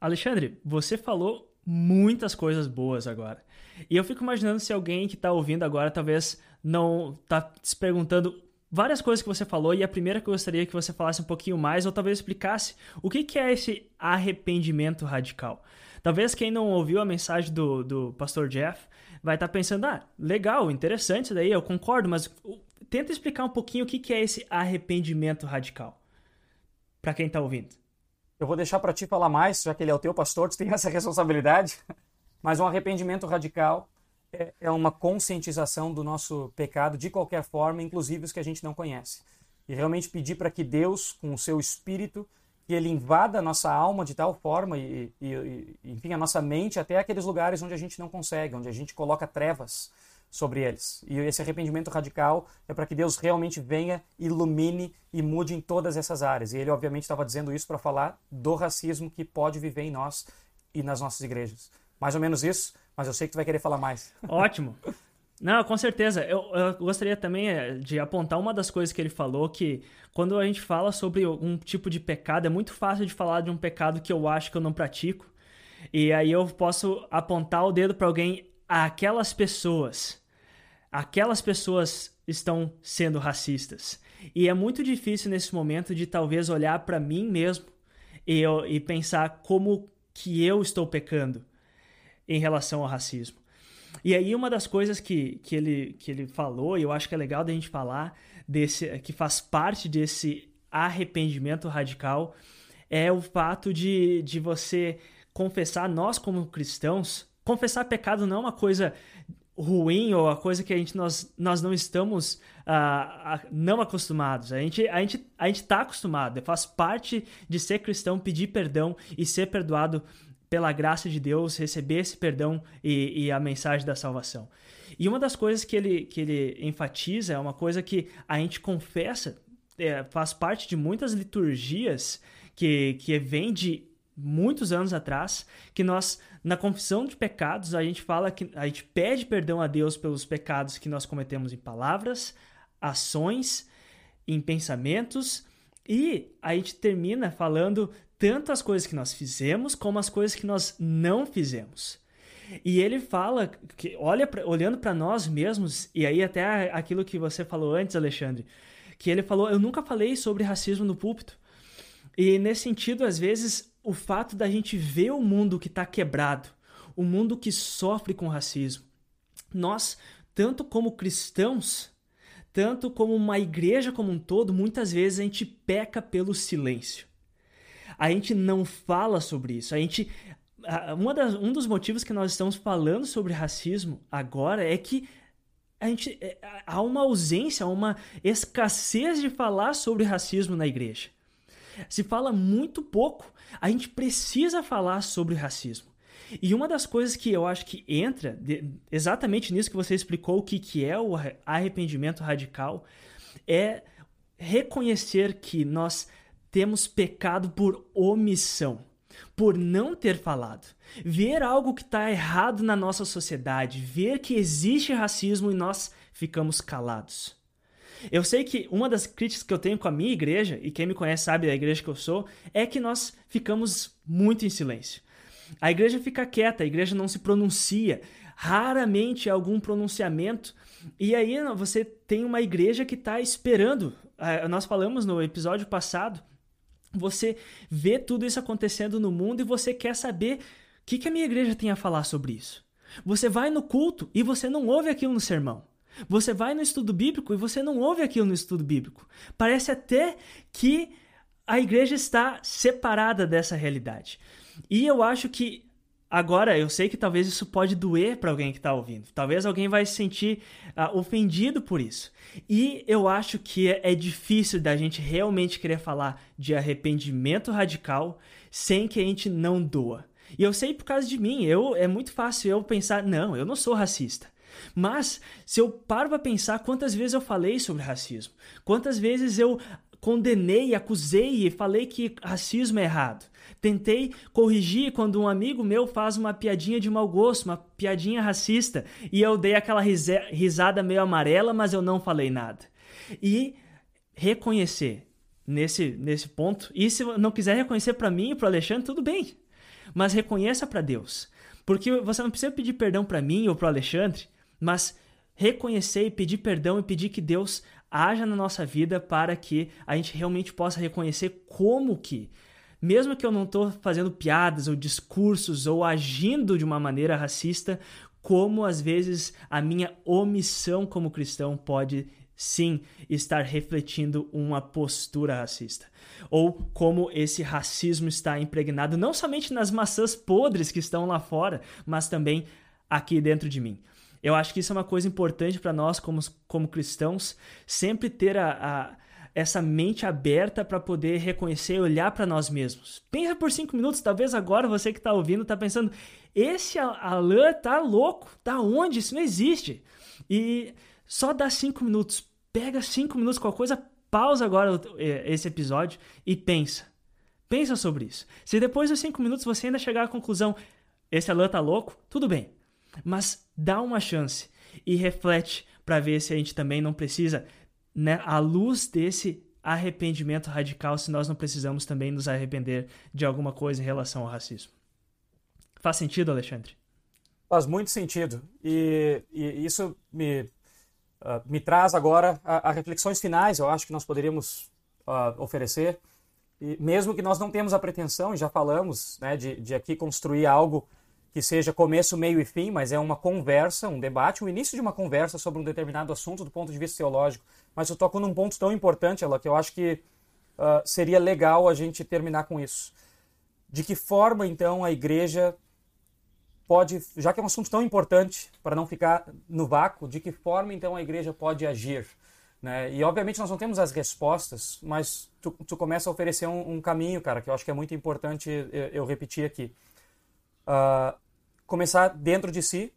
Alexandre, você falou muitas coisas boas agora. E eu fico imaginando se alguém que está ouvindo agora talvez não está se perguntando várias coisas que você falou e a primeira que eu gostaria que você falasse um pouquinho mais ou talvez explicasse o que, que é esse arrependimento radical. Talvez quem não ouviu a mensagem do, do pastor Jeff, vai estar tá pensando, ah, legal, interessante isso daí, eu concordo, mas tenta explicar um pouquinho o que, que é esse arrependimento radical, para quem está ouvindo. Eu vou deixar para ti falar mais, já que ele é o teu pastor, tu tem essa responsabilidade. Mas um arrependimento radical é, é uma conscientização do nosso pecado de qualquer forma, inclusive os que a gente não conhece. E realmente pedir para que Deus, com o seu espírito, que ele invada a nossa alma de tal forma e, e, e, enfim, a nossa mente até aqueles lugares onde a gente não consegue, onde a gente coloca trevas sobre eles. E esse arrependimento radical é para que Deus realmente venha, ilumine e mude em todas essas áreas. E ele obviamente estava dizendo isso para falar do racismo que pode viver em nós e nas nossas igrejas. Mais ou menos isso, mas eu sei que tu vai querer falar mais. Ótimo. Não, com certeza. Eu, eu, gostaria também eh, de apontar uma das coisas que ele falou, que quando a gente fala sobre um tipo de pecado, é muito fácil de falar de um pecado que eu acho que eu não pratico. E aí eu posso apontar o dedo para alguém, aquelas pessoas, aquelas pessoas estão sendo racistas. E é muito difícil nesse momento de talvez olhar para mim mesmo e, e pensar como que eu estou pecando em relação ao racismo. E aí uma das coisas que, que, ele, que ele falou, e eu acho que é legal da gente falar, desse, que faz parte desse arrependimento radical, é o fato de, de você confessar, nós como cristãos, confessar pecado não é uma coisa ruim ou a coisa que a gente nós, nós não estamos uh, uh, não acostumados. A gente a gente a gente está acostumado. Faz parte de ser cristão pedir perdão e ser perdoado pela graça de Deus, receber esse perdão e, e, a mensagem da salvação. E uma das coisas que ele, que ele enfatiza é uma coisa que a gente confessa, é, faz parte de muitas liturgias que, que vem de muitos anos atrás, que nós, na confissão de pecados, a gente fala que a gente pede perdão a Deus pelos pecados que nós cometemos em palavras, ações, em pensamentos, e a gente termina falando tanto as coisas que nós fizemos como as coisas que nós não fizemos. E ele fala que olha pra, olhando para nós mesmos e aí até aquilo que você falou antes, Alexandre, que ele falou, eu nunca falei sobre racismo no púlpito. E nesse sentido, às vezes, o fato da gente ver o mundo que está quebrado, o mundo que sofre com racismo, nós, tanto como cristãos, tanto como uma igreja como um todo, muitas vezes a gente peca pelo silêncio a gente não fala sobre isso. A gente. Das, um dos motivos que nós estamos falando sobre racismo agora é que a gente, é, há uma ausência, há uma escassez de falar sobre racismo na igreja. Se fala muito pouco. A gente precisa falar sobre racismo. E uma das coisas que eu acho que entra de, exatamente nisso que você explicou, o que, que é o arrependimento radical, é reconhecer que nós temos pecado por omissão, por não ter falado. Ver algo que está errado na nossa sociedade, ver que existe racismo e nós ficamos calados. Eu sei que uma das críticas que eu tenho com a minha igreja, e quem me conhece sabe da igreja que eu sou, é que nós ficamos muito em silêncio. A igreja fica quieta, a igreja não se pronuncia, raramente algum pronunciamento. E aí você tem uma igreja que está esperando. Ah, nós falamos no episódio passado você vê tudo isso acontecendo no mundo e você quer saber o que, que a minha igreja tem a falar sobre isso. Você vai no culto e você não ouve aquilo no sermão. Você vai no estudo bíblico e você não ouve aquilo no estudo bíblico. Parece até que a igreja está separada dessa realidade. E eu acho que Agora, eu sei que talvez isso pode doer para alguém que está ouvindo. Talvez alguém vai se sentir uh, ofendido por isso. E eu acho que é, é difícil da gente realmente querer falar de arrependimento radical sem que a gente não doa. E eu sei por causa de mim, eu é muito fácil eu pensar, não, eu não sou racista. Mas se eu paro para pensar quantas vezes eu falei sobre racismo, quantas vezes eu condenei, acusei e falei que racismo é errado. Tentei corrigir quando um amigo meu faz uma piadinha de mau gosto, uma piadinha racista, e eu dei aquela risada meio amarela, mas eu não falei nada. E reconhecer nesse, nesse ponto, e se não quiser reconhecer para mim e para Alexandre, tudo bem. Mas reconheça para Deus. Porque você não precisa pedir perdão para mim ou para Alexandre, mas reconhecer e pedir perdão e pedir que Deus haja na nossa vida para que a gente realmente possa reconhecer como que mesmo que eu não estou fazendo piadas ou discursos ou agindo de uma maneira racista, como às vezes a minha omissão como cristão pode sim estar refletindo uma postura racista. Ou como esse racismo está impregnado não somente nas maçãs podres que estão lá fora, mas também aqui dentro de mim. Eu acho que isso é uma coisa importante para nós, como, como cristãos, sempre ter a, a essa mente aberta para poder reconhecer e olhar para nós mesmos. Pensa por cinco minutos, talvez agora você que está ouvindo está pensando: esse Alan tá louco, tá onde? Isso não existe. E só dá cinco minutos, pega cinco minutos com a coisa, pausa agora é, esse episódio e pensa. Pensa sobre isso. Se depois dos cinco minutos você ainda chegar à conclusão, esse Alan tá louco, tudo bem. Mas dá uma chance e reflete para ver se a gente também não precisa, né, à luz desse arrependimento radical, se nós não precisamos também nos arrepender de alguma coisa em relação ao racismo. Faz sentido, Alexandre? Faz muito sentido. E, e isso me, uh, me traz agora a, a, reflexões finais, eu acho que nós poderíamos uh, oferecer. E mesmo que nós não temos a pretensão, e já falamos, né, de, de aqui construir algo que seja começo, meio e fim, mas é uma conversa, um debate, o início de uma conversa sobre um determinado assunto do ponto de vista teológico. Mas eu toco num ponto tão importante, ela que eu acho que uh, seria legal a gente terminar com isso. De que forma, então, a igreja pode, já que é um assunto tão importante, para não ficar no vácuo, de que forma, então, a igreja pode agir? Né? E, obviamente, nós não temos as respostas, mas tu, tu começa a oferecer um, um, caminho, cara, que eu acho que é muito importante eu, eu repetir aqui. Uh, começar dentro de si,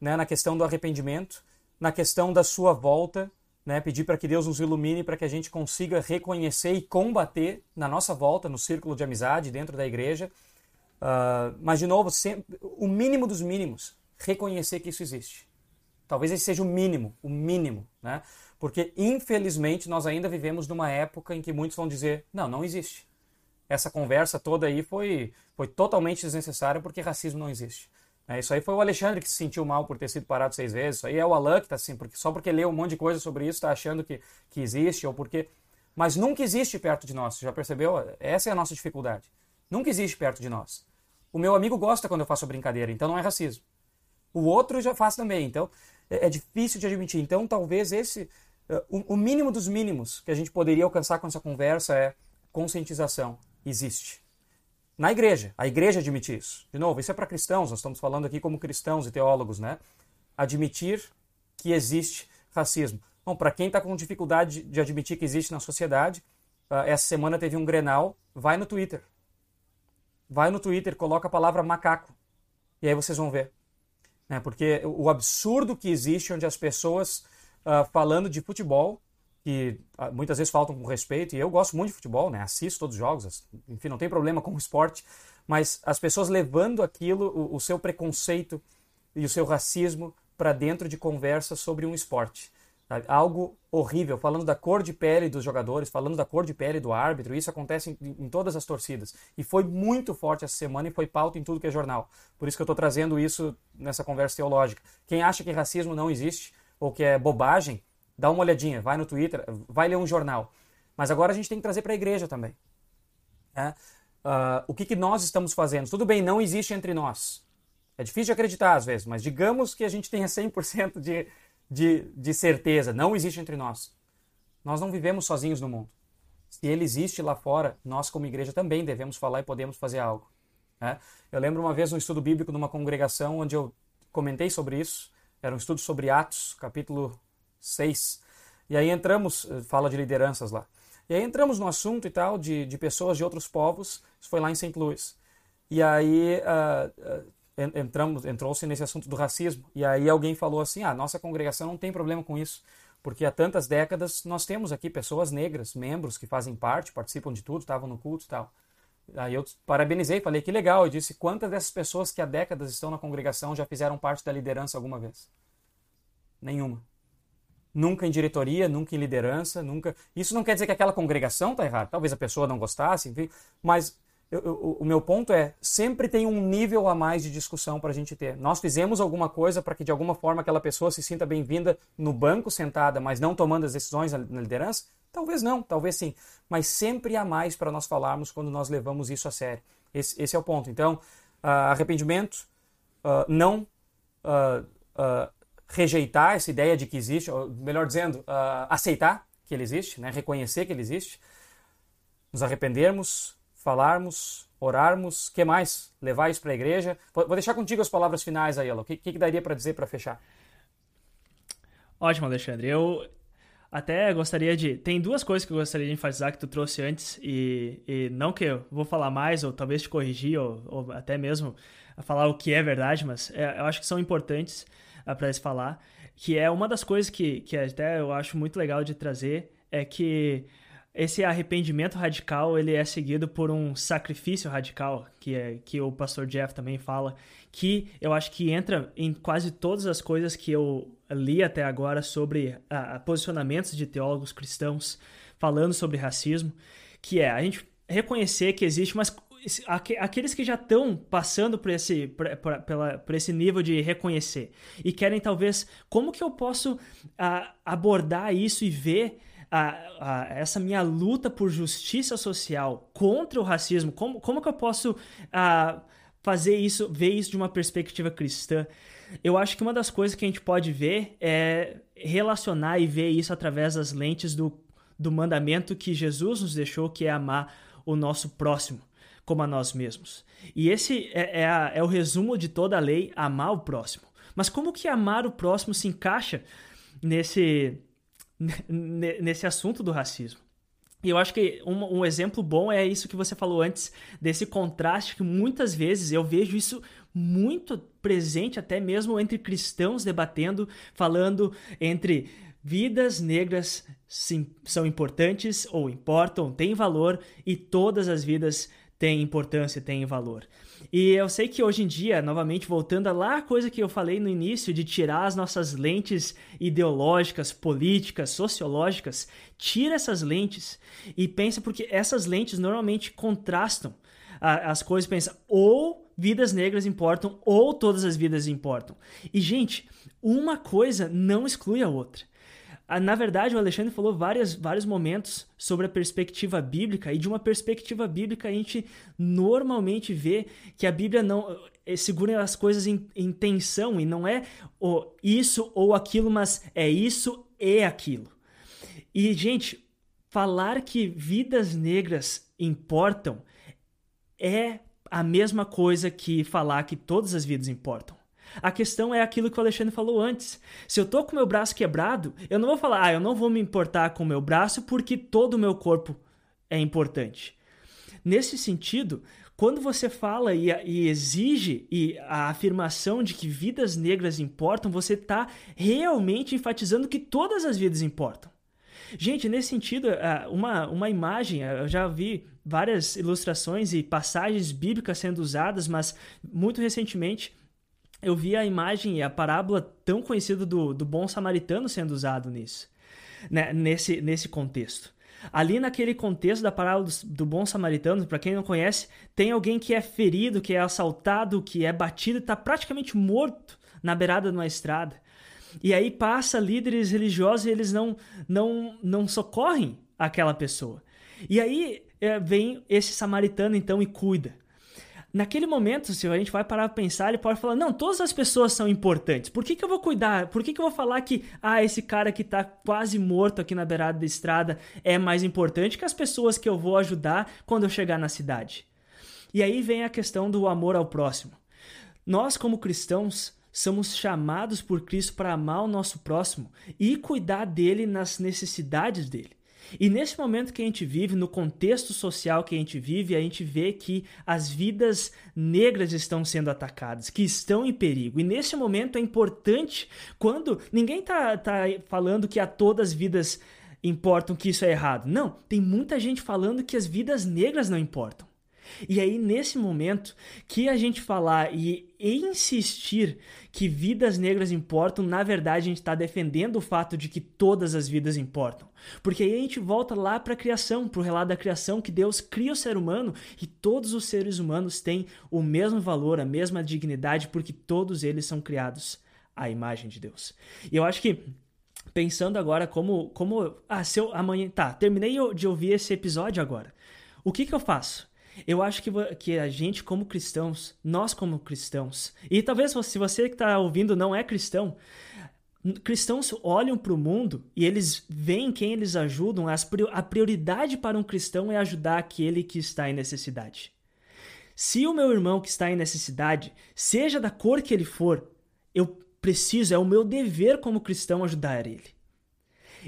né, na questão do arrependimento, na questão da sua volta, né, pedir para que Deus nos ilumine para que a gente consiga reconhecer e combater na nossa volta, no círculo de amizade, dentro da igreja. Uh, mas, de novo, sempre, o mínimo dos mínimos, reconhecer que isso existe. Talvez esse seja o mínimo, o mínimo, né? Porque, infelizmente, nós ainda vivemos numa época em que muitos vão dizer: não, não existe. Essa conversa toda aí foi, foi totalmente desnecessária porque racismo não existe. É, isso aí foi o Alexandre que se sentiu mal por ter sido parado seis vezes. Isso aí é o Alan que está assim, porque, só porque leu um monte de coisa sobre isso está achando que, que existe, ou porque. Mas nunca existe perto de nós, já percebeu? Essa é a nossa dificuldade. Nunca existe perto de nós. O meu amigo gosta quando eu faço brincadeira, então não é racismo. O outro já faz também, então é, é difícil de admitir. Então talvez esse. Uh, o, o mínimo dos mínimos que a gente poderia alcançar com essa conversa é conscientização. Existe na igreja. A igreja admite isso. De novo, isso é para cristãos, nós estamos falando aqui como cristãos e teólogos, né? Admitir que existe racismo. Bom, para quem está com dificuldade de admitir que existe na sociedade, uh, essa semana teve um Grenal, vai no Twitter. Vai no Twitter, coloca a palavra macaco. E aí vocês vão ver. Né? Porque o absurdo que existe onde as pessoas uh, falando de futebol que ah, muitas vezes faltam com respeito, e eu gosto muito de futebol, né? assisto todos os jogos, enfim, não tem problema com o esporte, mas as pessoas levando aquilo, o, o seu preconceito e o seu racismo para dentro de conversas sobre um esporte. Sabe? Algo horrível, falando da cor de pele dos jogadores, falando da cor de pele do árbitro, isso acontece em, em todas as torcidas. E foi muito forte essa semana e foi pauta em tudo que é jornal. Por isso que eu estou trazendo isso nessa conversa teológica. Quem acha que racismo não existe, ou que é bobagem, dá uma olhadinha, vai no Twitter, vai ler um jornal. Mas agora a gente tem que trazer para a igreja também. É? Uh, o que, que nós estamos fazendo? Tudo bem, não existe entre nós. É difícil de acreditar às vezes, mas digamos que a gente tenha 100% de, de, de certeza. Não existe entre nós. Nós não vivemos sozinhos no mundo. Se ele existe lá fora, nós como igreja também devemos falar e podemos fazer algo. É? Eu lembro uma vez um estudo bíblico numa congregação onde eu comentei sobre isso. Era um estudo sobre Atos, capítulo 6. E aí entramos, eh, fala de lideranças lá. E aí entramos no assunto e tal, de, de pessoas de outros povos, isso foi lá em St. Louis. E aí uh, entramos, entrou-se nesse assunto do racismo. E aí alguém falou assim, ah, nossa congregação não tem problema com isso, porque há tantas décadas nós temos aqui pessoas negras, membros que fazem parte, participam de tudo, estavam no culto e tal. Aí eu parabenizei, falei que legal, e disse quantas dessas pessoas que há décadas estão na congregação já fizeram parte da liderança alguma vez? Nenhuma nunca em diretoria, nunca em liderança, nunca. Isso não quer dizer que aquela congregação está errada. Talvez a pessoa não gostasse, enfim. Mas eu, eu, o meu ponto é sempre tem um nível a mais de discussão para a gente ter. Nós fizemos alguma coisa para que de alguma forma aquela pessoa se sinta bem-vinda no banco sentada, mas não tomando as decisões na, na liderança. Talvez não, talvez sim. Mas sempre há mais para nós falarmos quando nós levamos isso a sério. Esse, esse é o ponto. Então, uh, arrependimento, uh, não uh, rejeitar essa ideia de que existe, ou melhor dizendo, uh, aceitar que ele existe, né? reconhecer que ele existe, nos arrependermos, falarmos, orarmos, que mais? Levar isso para a igreja. Vou deixar contigo as palavras finais aí, Ela. O que, que, daria para dizer para fechar? Ótimo, Alexandre. Eu até gostaria de. Tem duas coisas que eu gostaria de enfatizar que tu trouxe antes, e, e não que eu vou falar mais, ou talvez te corrigir, ou, ou até mesmo falar o que é verdade, mas é, eu acho que são importantes para se falar. Que é uma das coisas que, que até eu acho muito legal de trazer, é que esse arrependimento radical ele é seguido por um sacrifício radical que é que o pastor Jeff também fala que eu acho que entra em quase todas as coisas que eu li até agora sobre a, a posicionamentos de teólogos cristãos falando sobre racismo que é a gente reconhecer que existe mas aqueles que já estão passando por esse, por, por, pela, por esse nível de reconhecer e querem talvez como que eu posso abordar isso e ver a, a, essa minha luta por justiça social contra o racismo, como, como que eu posso a, fazer isso, ver isso de uma perspectiva cristã? Eu acho que uma das coisas que a gente pode ver é relacionar e ver isso através das lentes do, do mandamento que Jesus nos deixou, que é amar o nosso próximo como a nós mesmos. E esse é, é, a, é o resumo de toda a lei, amar o próximo. Mas como que amar o próximo se encaixa nesse nesse assunto do racismo. E eu acho que um, um, exemplo bom é isso que você falou antes, desse contraste que muitas vezes eu vejo isso muito presente, até mesmo entre cristãos debatendo, falando entre vidas negras sim, são importantes ou importam, têm valor, e todas as vidas têm importância, têm valor. E eu sei que hoje em dia, novamente voltando a lá a coisa que eu falei no início de tirar as nossas lentes ideológicas, políticas, sociológicas, tira essas lentes e pensa porque essas lentes normalmente contrastam as coisas, pensa ou vidas negras importam ou todas as vidas importam. E gente, uma coisa não exclui a outra. Ah, na verdade, o Alexandre falou várias, vários momentos sobre a perspectiva bíblica, e de uma perspectiva bíblica a gente normalmente vê que a Bíblia não eh, segura as coisas em, em tensão, e não é o isso ou aquilo, mas é isso e aquilo. E, gente, falar que vidas negras importam é a mesma coisa que falar que todas as vidas importam. A questão é aquilo que o Alexandre falou antes. Se eu tô com meu braço quebrado, eu não vou falar, ah, eu não vou me importar com meu braço porque todo o meu corpo é importante. Nesse sentido, quando você fala e, e, exige e a afirmação de que vidas negras importam, você está realmente enfatizando que todas as vidas importam. Gente, nesse sentido, uma, uma imagem, eu já vi várias ilustrações e passagens bíblicas sendo usadas, mas muito recentemente eu vi a imagem e a parábola tão conhecida do, do bom samaritano sendo usado nisso, né? nesse, nesse contexto. Ali naquele contexto da parábola do, do bom samaritano, para quem não conhece, tem alguém que é ferido, que é assaltado, que é batido e está praticamente morto na beirada de uma estrada. E aí passa líderes religiosos e eles não, não, não socorrem aquela pessoa. E aí é, vem esse samaritano então e cuida. Naquele momento, se a gente vai parar para pensar, ele pode falar: não, todas as pessoas são importantes. Por que, que eu vou cuidar? Por que, que eu vou falar que ah, esse cara que está quase morto aqui na beirada da estrada é mais importante que as pessoas que eu vou ajudar quando eu chegar na cidade? E aí vem a questão do amor ao próximo. Nós, como cristãos, somos chamados por Cristo para amar o nosso próximo e cuidar dele nas necessidades dele. E nesse momento que a gente vive, no contexto social que a gente vive, a gente vê que as vidas negras estão sendo atacadas, que estão em perigo. E nesse momento é importante, quando ninguém está tá falando que a todas as vidas importam que isso é errado. Não, tem muita gente falando que as vidas negras não importam. E aí, nesse momento, que a gente falar e insistir que vidas negras importam, na verdade, a gente está defendendo o fato de que todas as vidas importam. Porque aí a gente volta lá para a criação, para o relato da criação, que Deus cria o ser humano e todos os seres humanos têm o mesmo valor, a mesma dignidade, porque todos eles são criados à imagem de Deus. E eu acho que pensando agora como como ah, se eu amanhã, tá, terminei de ouvir esse episódio agora. O que que eu faço? Eu acho que, que a gente, como cristãos, nós como cristãos, e talvez se você que está ouvindo não é cristão, cristãos olham para o mundo e eles veem quem eles ajudam. A prioridade para um cristão é ajudar aquele que está em necessidade. Se o meu irmão que está em necessidade, seja da cor que ele for, eu preciso, é o meu dever como cristão ajudar ele.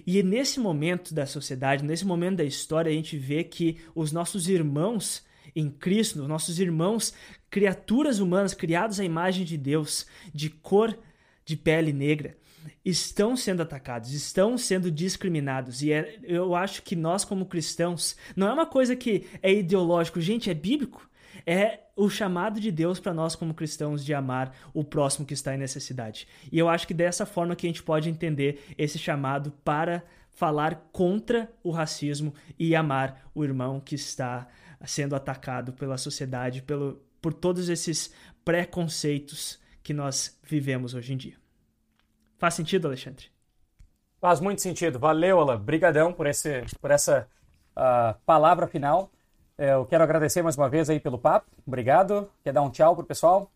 E nesse momento da sociedade, nesse momento da história, a gente vê que os nossos irmãos em Cristo, os nossos irmãos, criaturas humanas criados à imagem de Deus, de cor de pele negra, estão sendo atacados, estão sendo discriminados. E é, eu acho que nós, como cristãos, não é uma coisa que é ideológico, gente, é bíblico. É o chamado de Deus para nós, como cristãos, de amar o próximo que está em necessidade. E eu acho que dessa forma que a gente pode entender esse chamado para falar contra o racismo e amar o irmão que está sendo atacado pela sociedade, pelo, por todos esses preconceitos que nós vivemos hoje em dia. Faz sentido, Alexandre? Faz muito sentido. Valeu, Alan. Obrigadão por, esse, por essa uh, palavra final. É, eu quero agradecer mais uma vez aí pelo papo. Obrigado. Quer dar um tchau pro pessoal?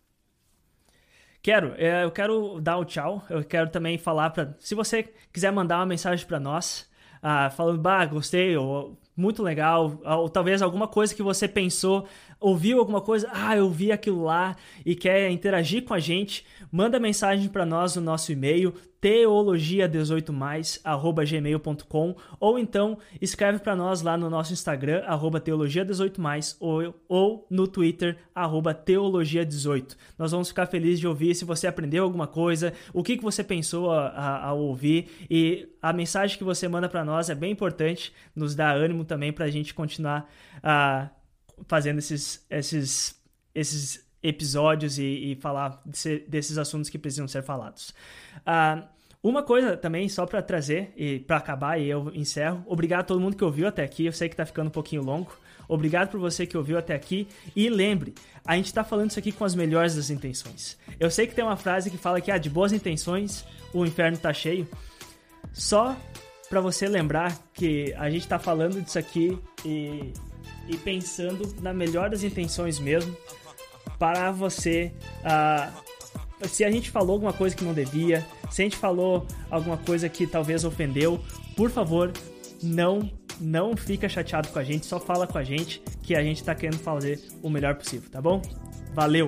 Quero. É, eu quero dar o um tchau. Eu quero também falar para, se você quiser mandar uma mensagem para nós, uh, falando, bah, gostei, ou muito legal, ou talvez alguma coisa que você pensou ouviu alguma coisa, ah, eu vi aquilo lá e quer interagir com a gente, manda mensagem para nós no nosso e-mail teologia18mais@gmail.com ou então escreve para nós lá no nosso Instagram @teologia18mais ou, ou no Twitter @teologia18. Nós vamos ficar felizes de ouvir se você aprendeu alguma coisa, o que, que você pensou ao ouvir e a mensagem que você manda para nós é bem importante, nos dá ânimo também para a gente continuar a uh, fazendo esses, esses, esses episódios e, e falar desse, desses assuntos que precisam ser falados. Uh, uma coisa também, só para trazer e para acabar, e eu encerro. Obrigado a todo mundo que ouviu até aqui. Eu sei que está ficando um pouquinho longo. Obrigado por você que ouviu até aqui. E lembre, a gente está falando isso aqui com as melhores das intenções. Eu sei que tem uma frase que fala que ah, de boas intenções o inferno está cheio. Só para você lembrar que a gente está falando disso aqui e e pensando na melhor das intenções mesmo para você. Uh, se a gente falou alguma coisa que não devia, se a gente falou alguma coisa que talvez ofendeu, por favor, não não fica chateado com a gente, só fala com a gente que a gente está querendo fazer o melhor possível, tá bom? Valeu!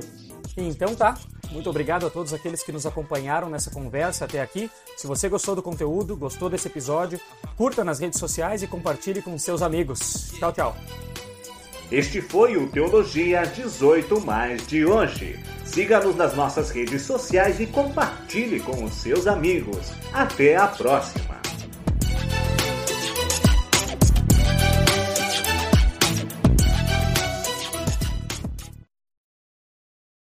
Então tá. Muito obrigado a todos aqueles que nos acompanharam nessa conversa até aqui. Se você gostou do conteúdo, gostou desse episódio, curta nas redes sociais e compartilhe com seus amigos. Tchau, tchau. Este foi o Teologia 18 Mais de hoje. Siga-nos nas nossas redes sociais e compartilhe com os seus amigos. Até a próxima!